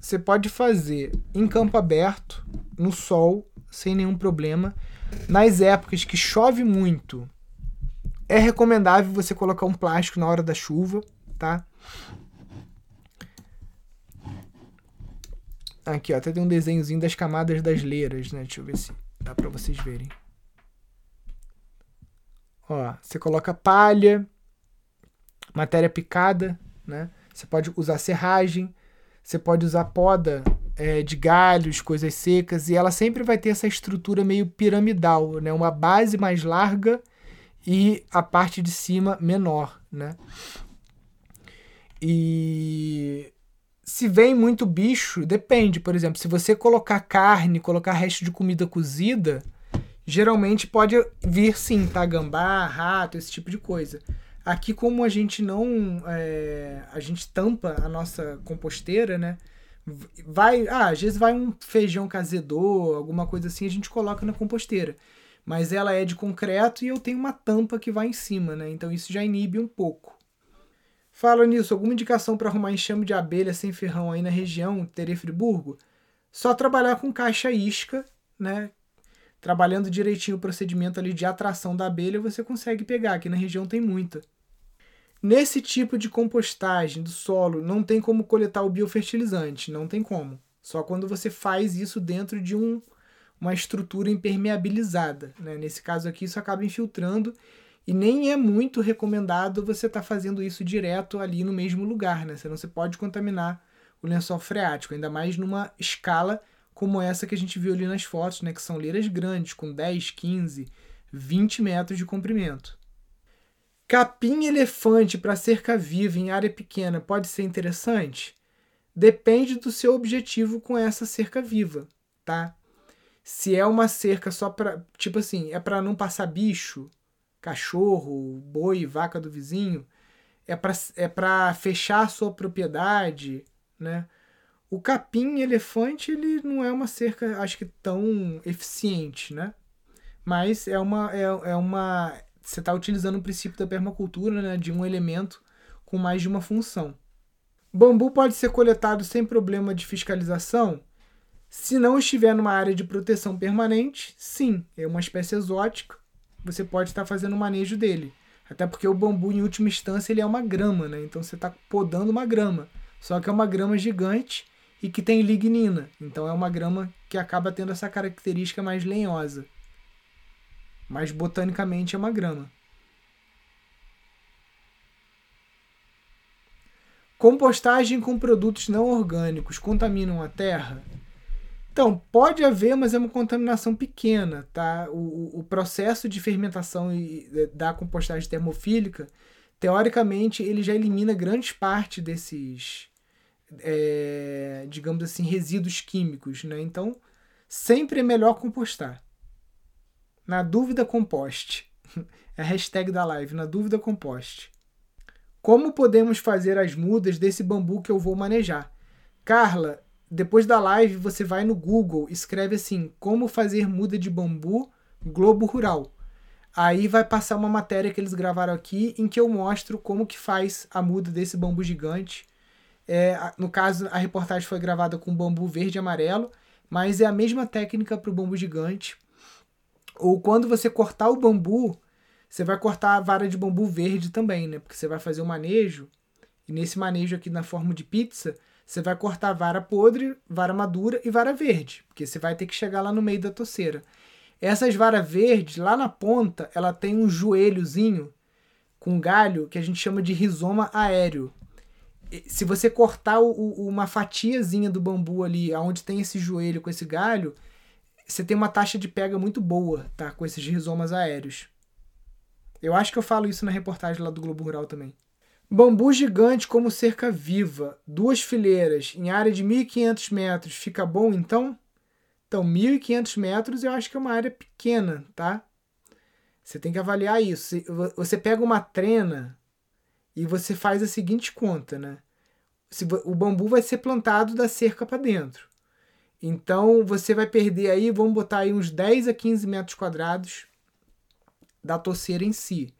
você pode fazer em campo aberto, no sol, sem nenhum problema. Nas épocas que chove muito, é recomendável você colocar um plástico na hora da chuva, tá? Aqui, ó, até tem um desenhozinho das camadas das leiras, né? Deixa eu ver se dá para vocês verem. Ó, você coloca palha, matéria picada, né? Você pode usar serragem, você pode usar poda é, de galhos, coisas secas, e ela sempre vai ter essa estrutura meio piramidal, né? Uma base mais larga e a parte de cima menor, né? E se vem muito bicho, depende. Por exemplo, se você colocar carne, colocar resto de comida cozida, geralmente pode vir sim, tá? Gambá, rato, esse tipo de coisa. Aqui, como a gente não. É, a gente tampa a nossa composteira, né? Vai. Ah, às vezes vai um feijão cazedor, alguma coisa assim, a gente coloca na composteira. Mas ela é de concreto e eu tenho uma tampa que vai em cima, né? Então isso já inibe um pouco. Fala nisso, alguma indicação para arrumar enxame de abelha sem ferrão aí na região, Tere Friburgo? Só trabalhar com caixa isca, né? Trabalhando direitinho o procedimento ali de atração da abelha, você consegue pegar. Aqui na região tem muita. Nesse tipo de compostagem do solo, não tem como coletar o biofertilizante, não tem como. Só quando você faz isso dentro de um, uma estrutura impermeabilizada. Né? Nesse caso aqui, isso acaba infiltrando e nem é muito recomendado você estar tá fazendo isso direto ali no mesmo lugar, né? Você pode contaminar o lençol freático, ainda mais numa escala como essa que a gente viu ali nas fotos, né? Que são leiras grandes, com 10, 15, 20 metros de comprimento. Capim elefante para cerca viva em área pequena pode ser interessante? Depende do seu objetivo com essa cerca viva, tá? Se é uma cerca só para, tipo assim, é para não passar bicho, cachorro, boi, vaca do vizinho, é para é fechar a sua propriedade, né? O capim elefante ele não é uma cerca, acho que tão eficiente, né? Mas é uma é, é uma você está utilizando o princípio da permacultura, né, de um elemento com mais de uma função. Bambu pode ser coletado sem problema de fiscalização? Se não estiver numa área de proteção permanente, sim, é uma espécie exótica você pode estar fazendo o manejo dele. Até porque o bambu, em última instância, ele é uma grama, né? Então você está podando uma grama. Só que é uma grama gigante e que tem lignina. Então é uma grama que acaba tendo essa característica mais lenhosa. Mas botanicamente é uma grama. Compostagem com produtos não orgânicos contaminam a terra? Então, pode haver, mas é uma contaminação pequena, tá? O, o processo de fermentação da compostagem termofílica, teoricamente, ele já elimina grande parte desses, é, digamos assim, resíduos químicos, né? Então, sempre é melhor compostar. Na dúvida, composte. É a hashtag da live, na dúvida, composte. Como podemos fazer as mudas desse bambu que eu vou manejar? Carla, depois da live, você vai no Google, escreve assim: Como fazer muda de bambu Globo Rural. Aí vai passar uma matéria que eles gravaram aqui em que eu mostro como que faz a muda desse bambu gigante. É, no caso, a reportagem foi gravada com bambu verde e amarelo, mas é a mesma técnica para o bambu gigante. Ou quando você cortar o bambu, você vai cortar a vara de bambu verde também, né? Porque você vai fazer o manejo. E nesse manejo aqui na forma de pizza, você vai cortar vara podre, vara madura e vara verde, porque você vai ter que chegar lá no meio da toceira. Essas varas verdes, lá na ponta, ela tem um joelhozinho com galho que a gente chama de rizoma aéreo. Se você cortar o, o, uma fatiazinha do bambu ali, onde tem esse joelho com esse galho, você tem uma taxa de pega muito boa, tá? Com esses rizomas aéreos. Eu acho que eu falo isso na reportagem lá do Globo Rural também. Bambu gigante como cerca viva, duas fileiras em área de 1.500 metros, fica bom então? Então, 1.500 metros eu acho que é uma área pequena, tá? Você tem que avaliar isso. Você pega uma trena e você faz a seguinte conta, né? O bambu vai ser plantado da cerca para dentro. Então, você vai perder aí, vamos botar aí uns 10 a 15 metros quadrados da toceira em si.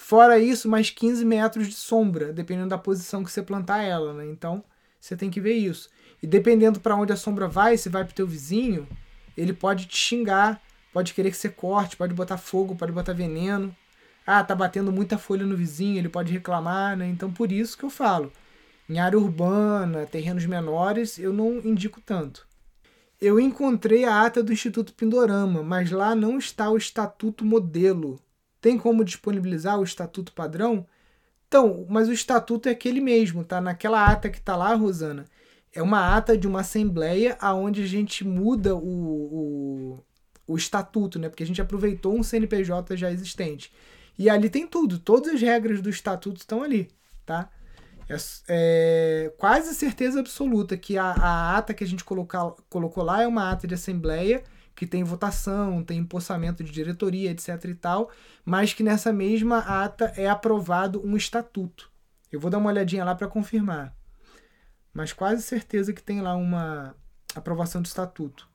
Fora isso, mais 15 metros de sombra, dependendo da posição que você plantar ela, né? Então, você tem que ver isso. E dependendo para onde a sombra vai, se vai pro teu vizinho, ele pode te xingar, pode querer que você corte, pode botar fogo, pode botar veneno. Ah, tá batendo muita folha no vizinho, ele pode reclamar, né? Então, por isso que eu falo. Em área urbana, terrenos menores, eu não indico tanto. Eu encontrei a ata do Instituto Pindorama, mas lá não está o estatuto modelo. Tem como disponibilizar o estatuto padrão? Então, mas o estatuto é aquele mesmo, tá? Naquela ata que tá lá, Rosana, é uma ata de uma assembleia aonde a gente muda o, o, o estatuto, né? Porque a gente aproveitou um CNPJ já existente. E ali tem tudo, todas as regras do estatuto estão ali, tá? É, é quase certeza absoluta que a, a ata que a gente colocar, colocou lá é uma ata de assembleia que tem votação, tem empossamento de diretoria, etc e tal, mas que nessa mesma ata é aprovado um estatuto. Eu vou dar uma olhadinha lá para confirmar. Mas quase certeza que tem lá uma aprovação do estatuto.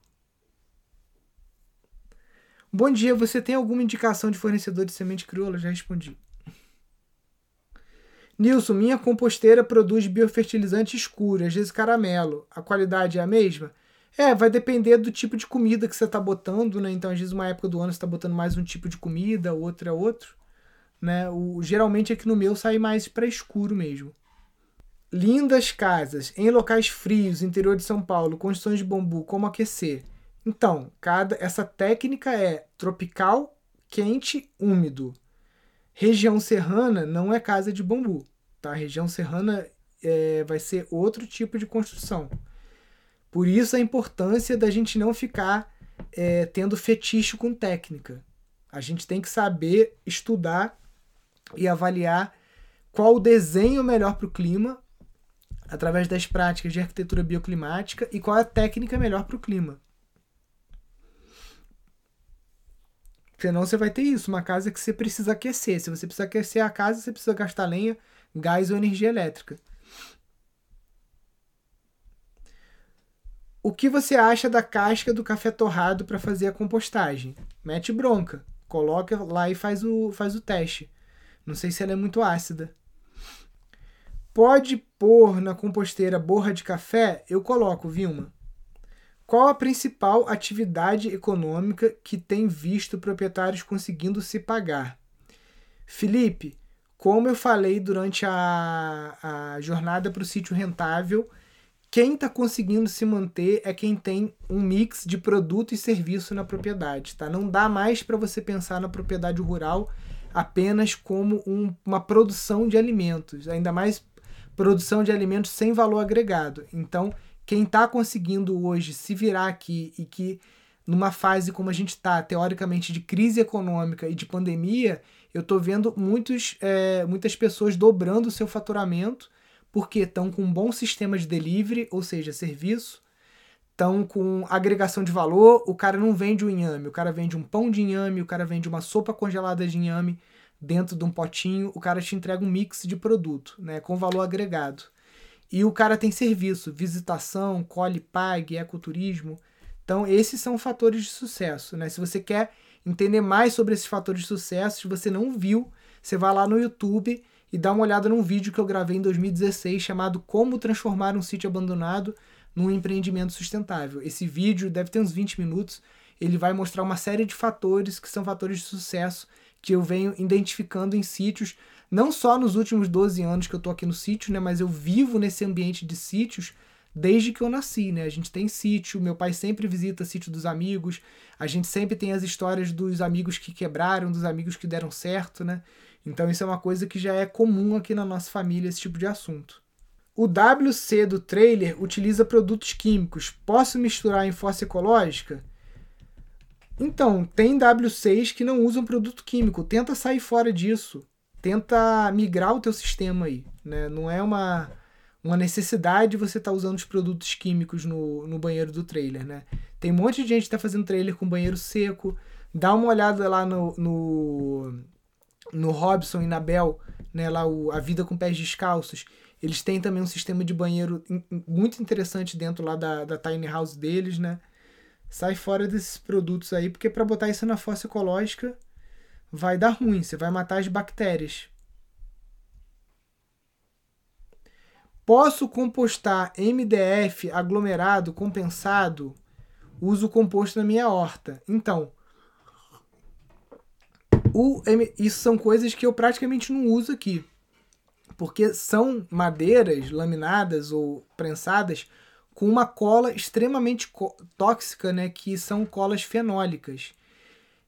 Bom dia, você tem alguma indicação de fornecedor de semente crioula? Já respondi. Nilson, minha composteira produz biofertilizante escuro, às vezes caramelo. A qualidade é a mesma? É, vai depender do tipo de comida que você está botando, né? Então, às vezes, uma época do ano você está botando mais um tipo de comida, outra é outro. Né? O, geralmente aqui no meu sai mais para escuro mesmo. Lindas casas em locais frios, interior de São Paulo, construções de bambu, como aquecer? Então, cada essa técnica é tropical, quente, úmido. Região serrana não é casa de bambu, tá? região serrana é, vai ser outro tipo de construção. Por isso a importância da gente não ficar é, tendo fetiche com técnica. A gente tem que saber estudar e avaliar qual o desenho melhor para o clima através das práticas de arquitetura bioclimática e qual a técnica melhor para o clima. Senão você vai ter isso, uma casa que você precisa aquecer. Se você precisa aquecer a casa, você precisa gastar lenha, gás ou energia elétrica. O que você acha da casca do café torrado para fazer a compostagem? Mete bronca. Coloca lá e faz o, faz o teste. Não sei se ela é muito ácida. Pode pôr na composteira borra de café? Eu coloco, Vilma. Qual a principal atividade econômica que tem visto proprietários conseguindo se pagar? Felipe, como eu falei durante a, a jornada para o sítio rentável, quem está conseguindo se manter é quem tem um mix de produto e serviço na propriedade. Tá? Não dá mais para você pensar na propriedade rural apenas como um, uma produção de alimentos, ainda mais produção de alimentos sem valor agregado. Então, quem está conseguindo hoje se virar aqui e que numa fase como a gente está, teoricamente, de crise econômica e de pandemia, eu estou vendo muitos, é, muitas pessoas dobrando o seu faturamento porque estão com um bom sistema de delivery, ou seja, serviço, estão com agregação de valor, o cara não vende o inhame, o cara vende um pão de inhame, o cara vende uma sopa congelada de inhame dentro de um potinho, o cara te entrega um mix de produto, né, com valor agregado. E o cara tem serviço, visitação, cole pague, ecoturismo. Então, esses são fatores de sucesso. Né? Se você quer entender mais sobre esses fatores de sucesso, se você não viu, você vai lá no YouTube e dá uma olhada num vídeo que eu gravei em 2016 chamado Como Transformar um Sítio Abandonado num Empreendimento Sustentável. Esse vídeo deve ter uns 20 minutos. Ele vai mostrar uma série de fatores que são fatores de sucesso que eu venho identificando em sítios não só nos últimos 12 anos que eu tô aqui no sítio, né, mas eu vivo nesse ambiente de sítios desde que eu nasci, né? A gente tem sítio, meu pai sempre visita sítio dos amigos, a gente sempre tem as histórias dos amigos que quebraram, dos amigos que deram certo, né? Então isso é uma coisa que já é comum aqui na nossa família, esse tipo de assunto. O WC do trailer utiliza produtos químicos. Posso misturar em fossa ecológica? Então, tem W6 que não usam produto químico. Tenta sair fora disso tenta migrar o teu sistema aí, né? Não é uma, uma necessidade você estar tá usando os produtos químicos no, no banheiro do trailer, né? Tem um monte de gente que está fazendo trailer com banheiro seco. Dá uma olhada lá no, no, no Robson e na Bel, né? Lá o A Vida com Pés Descalços. Eles têm também um sistema de banheiro muito interessante dentro lá da, da tiny house deles, né? Sai fora desses produtos aí, porque para botar isso na fossa ecológica vai dar ruim, você vai matar as bactérias. Posso compostar MDF aglomerado compensado? Uso composto na minha horta. Então, o, isso são coisas que eu praticamente não uso aqui. Porque são madeiras laminadas ou prensadas com uma cola extremamente tóxica, né, que são colas fenólicas.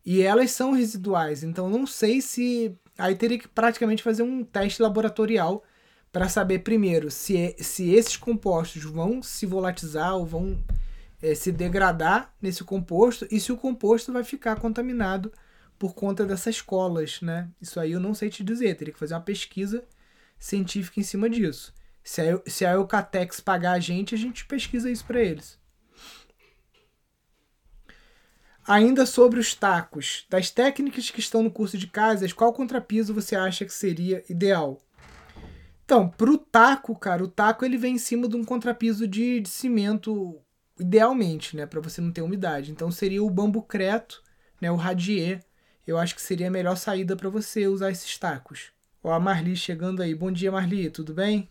E elas são residuais, então não sei se. Aí teria que praticamente fazer um teste laboratorial para saber primeiro se, é, se esses compostos vão se volatizar ou vão é, se degradar nesse composto e se o composto vai ficar contaminado por conta dessas colas, né? Isso aí eu não sei te dizer, teria que fazer uma pesquisa científica em cima disso. Se a, se a Eucatex pagar a gente, a gente pesquisa isso para eles. Ainda sobre os tacos, das técnicas que estão no curso de casas, qual contrapiso você acha que seria ideal? Então, pro taco, cara, o taco ele vem em cima de um contrapiso de, de cimento, idealmente, né, para você não ter umidade. Então seria o bambu creto, né, o radier. Eu acho que seria a melhor saída para você usar esses tacos. Ó, a Marli chegando aí. Bom dia, Marli, tudo bem?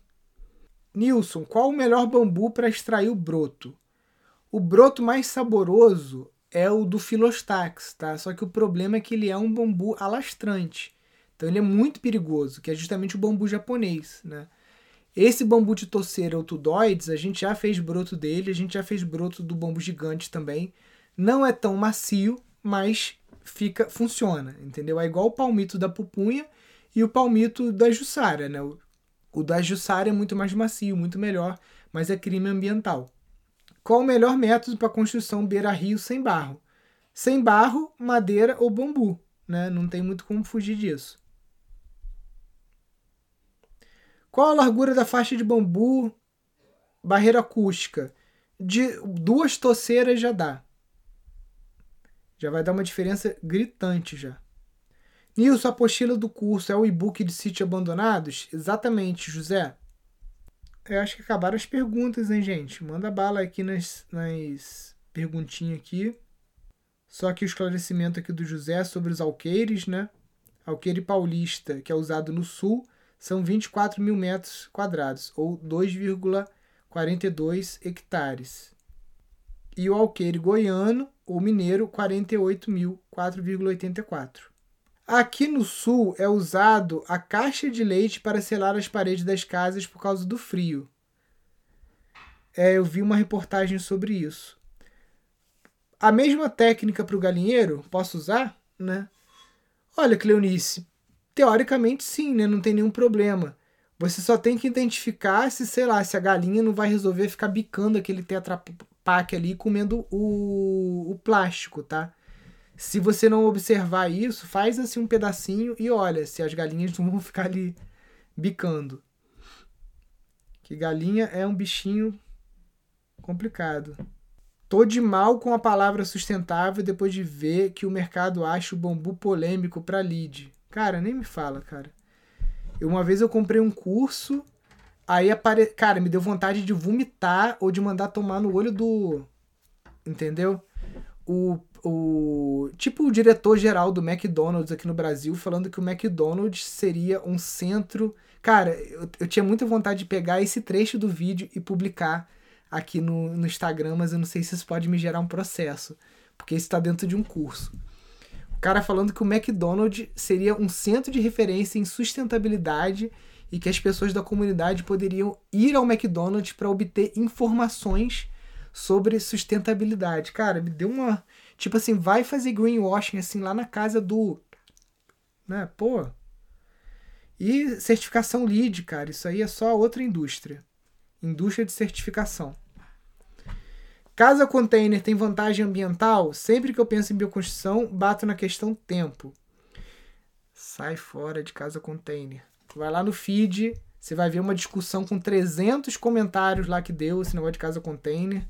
Nilson, qual o melhor bambu para extrair o broto? O broto mais saboroso é o do Filostax, tá? Só que o problema é que ele é um bambu alastrante. Então ele é muito perigoso, que é justamente o bambu japonês, né? Esse bambu de torceira, o Tudoides, a gente já fez broto dele, a gente já fez broto do bambu gigante também. Não é tão macio, mas fica funciona, entendeu? É igual o palmito da pupunha e o palmito da jussara, né? O, o da jussara é muito mais macio, muito melhor, mas é crime ambiental. Qual o melhor método para construção beira-rio sem barro? Sem barro, madeira ou bambu, né? Não tem muito como fugir disso. Qual a largura da faixa de bambu barreira acústica? De duas toceiras já dá. Já vai dar uma diferença gritante já. Nilson, a apostila do curso é o e-book de sítio abandonados? Exatamente, José eu acho que acabaram as perguntas, hein, gente? Manda bala aqui nas, nas perguntinhas aqui. Só que o esclarecimento aqui do José sobre os alqueires, né? Alqueire paulista, que é usado no sul, são 24 mil metros quadrados, ou 2,42 hectares. E o alqueire goiano, ou mineiro, 48 mil, 4,84. Aqui no sul é usado a caixa de leite para selar as paredes das casas por causa do frio. É, eu vi uma reportagem sobre isso. A mesma técnica para o galinheiro, posso usar? Né? Olha, Cleonice, teoricamente sim, né? não tem nenhum problema. Você só tem que identificar se, sei lá, se a galinha não vai resolver ficar bicando aquele tetra pak ali comendo o, o plástico, tá? Se você não observar isso, faz assim um pedacinho e olha se as galinhas não vão ficar ali bicando. Que galinha é um bichinho complicado. Tô de mal com a palavra sustentável depois de ver que o mercado acha o bambu polêmico para lead. Cara, nem me fala, cara. Eu, uma vez eu comprei um curso, aí apare... cara, me deu vontade de vomitar ou de mandar tomar no olho do entendeu? O o tipo o diretor geral do McDonald's aqui no Brasil falando que o McDonald's seria um centro. Cara, eu, eu tinha muita vontade de pegar esse trecho do vídeo e publicar aqui no, no Instagram, mas eu não sei se isso pode me gerar um processo, porque isso está dentro de um curso. O cara falando que o McDonald's seria um centro de referência em sustentabilidade e que as pessoas da comunidade poderiam ir ao McDonald's para obter informações sobre sustentabilidade. Cara, me deu uma Tipo assim, vai fazer greenwashing assim lá na casa do. Né? Pô. E certificação LEED, cara, isso aí é só outra indústria. Indústria de certificação. Casa container tem vantagem ambiental? Sempre que eu penso em bioconstrução, bato na questão tempo. Sai fora de casa container. Vai lá no feed, você vai ver uma discussão com 300 comentários lá que deu esse negócio de casa container.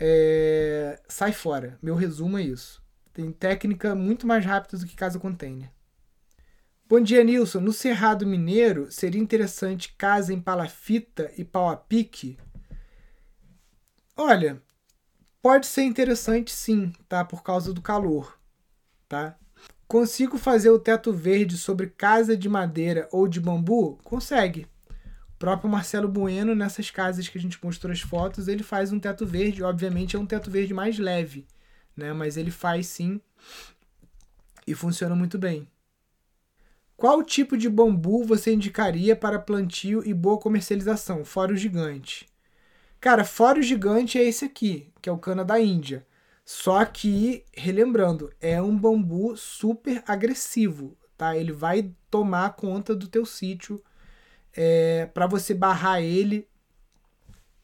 É, sai fora. Meu resumo é isso. Tem técnica muito mais rápida do que casa container. Bom dia, Nilson. No Cerrado Mineiro, seria interessante casa em palafita e pau a pique? Olha, pode ser interessante sim, tá? Por causa do calor, tá? Consigo fazer o teto verde sobre casa de madeira ou de bambu? Consegue próprio Marcelo Bueno, nessas casas que a gente mostrou as fotos, ele faz um teto verde. Obviamente é um teto verde mais leve, né? Mas ele faz sim e funciona muito bem. Qual tipo de bambu você indicaria para plantio e boa comercialização? Fora o gigante. Cara, fora o gigante é esse aqui, que é o cana da Índia. Só que, relembrando, é um bambu super agressivo, tá? Ele vai tomar conta do teu sítio é, para você barrar ele,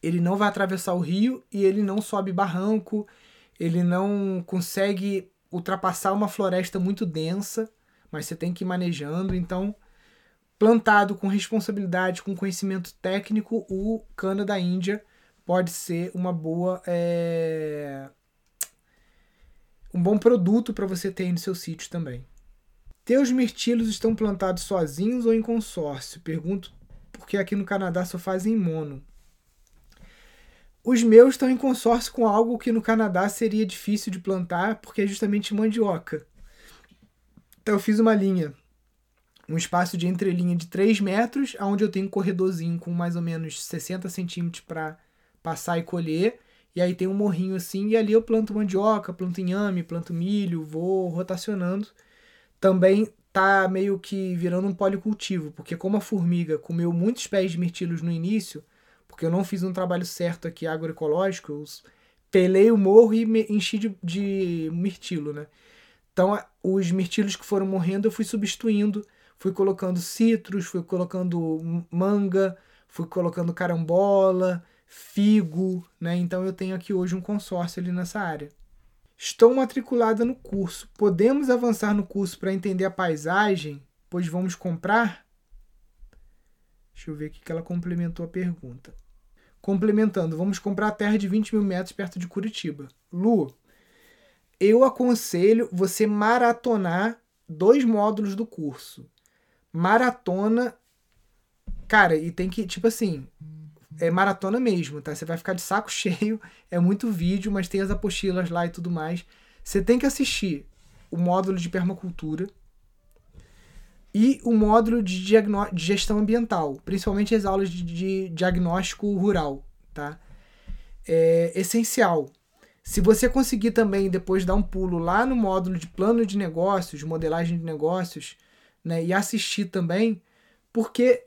ele não vai atravessar o rio e ele não sobe barranco, ele não consegue ultrapassar uma floresta muito densa, mas você tem que ir manejando. Então, plantado com responsabilidade, com conhecimento técnico, o cana da Índia pode ser uma boa é... um bom produto para você ter no seu sítio também. Teus mirtilos estão plantados sozinhos ou em consórcio? Pergunto porque aqui no Canadá só fazem mono. Os meus estão em consórcio com algo que no Canadá seria difícil de plantar, porque é justamente mandioca. Então eu fiz uma linha, um espaço de entrelinha de 3 metros, onde eu tenho um corredorzinho com mais ou menos 60 centímetros para passar e colher. E aí tem um morrinho assim, e ali eu planto mandioca, planto inhame, planto milho, vou rotacionando. Também tá meio que virando um policultivo, porque como a formiga comeu muitos pés de mirtilos no início, porque eu não fiz um trabalho certo aqui agroecológico, eu pelei o morro e me enchi de, de mirtilo, né? Então, os mirtilos que foram morrendo, eu fui substituindo, fui colocando citros, fui colocando manga, fui colocando carambola, figo, né? Então eu tenho aqui hoje um consórcio ali nessa área. Estou matriculada no curso. Podemos avançar no curso para entender a paisagem, pois vamos comprar? Deixa eu ver aqui que ela complementou a pergunta. Complementando, vamos comprar a terra de 20 mil metros perto de Curitiba. Lu, eu aconselho você maratonar dois módulos do curso. Maratona, cara, e tem que, tipo assim, é maratona mesmo, tá? Você vai ficar de saco cheio, é muito vídeo, mas tem as apostilas lá e tudo mais. Você tem que assistir o módulo de permacultura e o módulo de, de gestão ambiental, principalmente as aulas de, de diagnóstico rural, tá? É essencial. Se você conseguir também depois dar um pulo lá no módulo de plano de negócios, modelagem de negócios, né, e assistir também, porque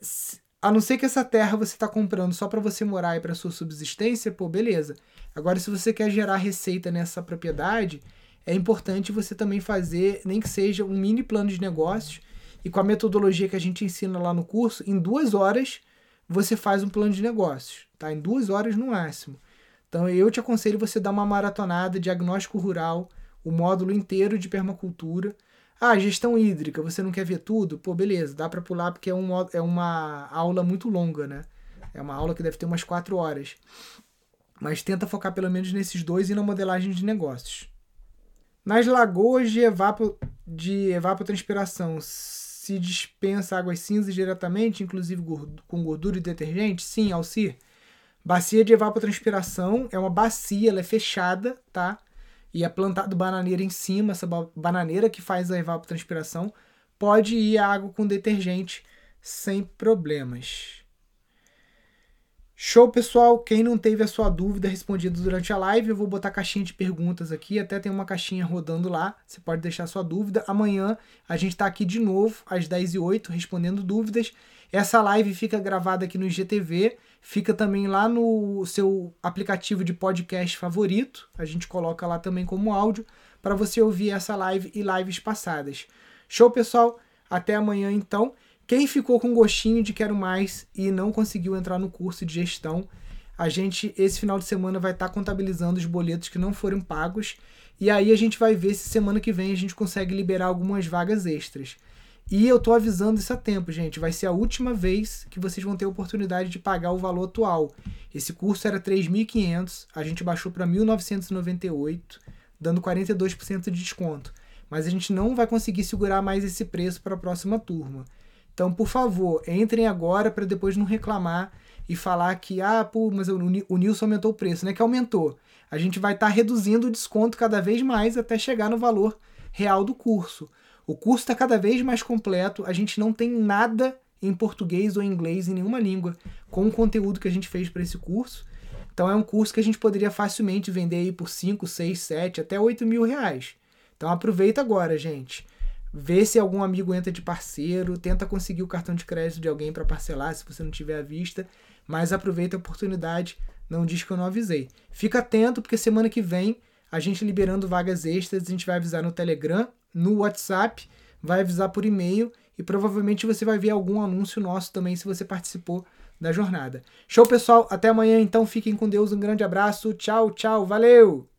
a não ser que essa terra você está comprando só para você morar e para sua subsistência, pô, beleza. Agora, se você quer gerar receita nessa propriedade, é importante você também fazer, nem que seja um mini plano de negócios. E com a metodologia que a gente ensina lá no curso, em duas horas você faz um plano de negócios, tá? Em duas horas no máximo. Então eu te aconselho você dar uma maratonada, diagnóstico rural, o módulo inteiro de permacultura ah, gestão hídrica, você não quer ver tudo? Pô, beleza, dá para pular porque é, um, é uma aula muito longa, né? É uma aula que deve ter umas quatro horas. Mas tenta focar pelo menos nesses dois e na modelagem de negócios. Nas lagoas de, evapo, de evapotranspiração, se dispensa águas cinzas diretamente, inclusive com gordura e detergente? Sim, Alcir. Bacia de evapotranspiração é uma bacia, ela é fechada, tá? E é plantado bananeira em cima, essa bananeira que faz a evapotranspiração, pode ir a água com detergente sem problemas. Show, pessoal! Quem não teve a sua dúvida respondida durante a live, eu vou botar caixinha de perguntas aqui, até tem uma caixinha rodando lá, você pode deixar sua dúvida. Amanhã a gente está aqui de novo, às 10h08, respondendo dúvidas. Essa live fica gravada aqui no IGTV, fica também lá no seu aplicativo de podcast favorito. A gente coloca lá também como áudio para você ouvir essa live e lives passadas. Show, pessoal? Até amanhã então. Quem ficou com gostinho de quero mais e não conseguiu entrar no curso de gestão, a gente esse final de semana vai estar tá contabilizando os boletos que não foram pagos e aí a gente vai ver se semana que vem a gente consegue liberar algumas vagas extras. E eu tô avisando isso a tempo, gente. Vai ser a última vez que vocês vão ter a oportunidade de pagar o valor atual. Esse curso era 3.500, a gente baixou para 1.998, dando 42% de desconto. Mas a gente não vai conseguir segurar mais esse preço para a próxima turma. Então, por favor, entrem agora para depois não reclamar e falar que, ah, pô, mas o, Nilson aumentou o preço. Não é que aumentou. A gente vai estar tá reduzindo o desconto cada vez mais até chegar no valor real do curso. O curso está cada vez mais completo, a gente não tem nada em português ou inglês, em nenhuma língua, com o conteúdo que a gente fez para esse curso. Então é um curso que a gente poderia facilmente vender aí por 5, 6, 7, até 8 mil reais. Então aproveita agora, gente. Vê se algum amigo entra de parceiro, tenta conseguir o cartão de crédito de alguém para parcelar se você não tiver à vista, mas aproveita a oportunidade, não diz que eu não avisei. Fica atento porque semana que vem a gente liberando vagas extras, a gente vai avisar no Telegram no WhatsApp, vai avisar por e-mail e provavelmente você vai ver algum anúncio nosso também se você participou da jornada. Show, pessoal. Até amanhã, então. Fiquem com Deus. Um grande abraço. Tchau, tchau. Valeu!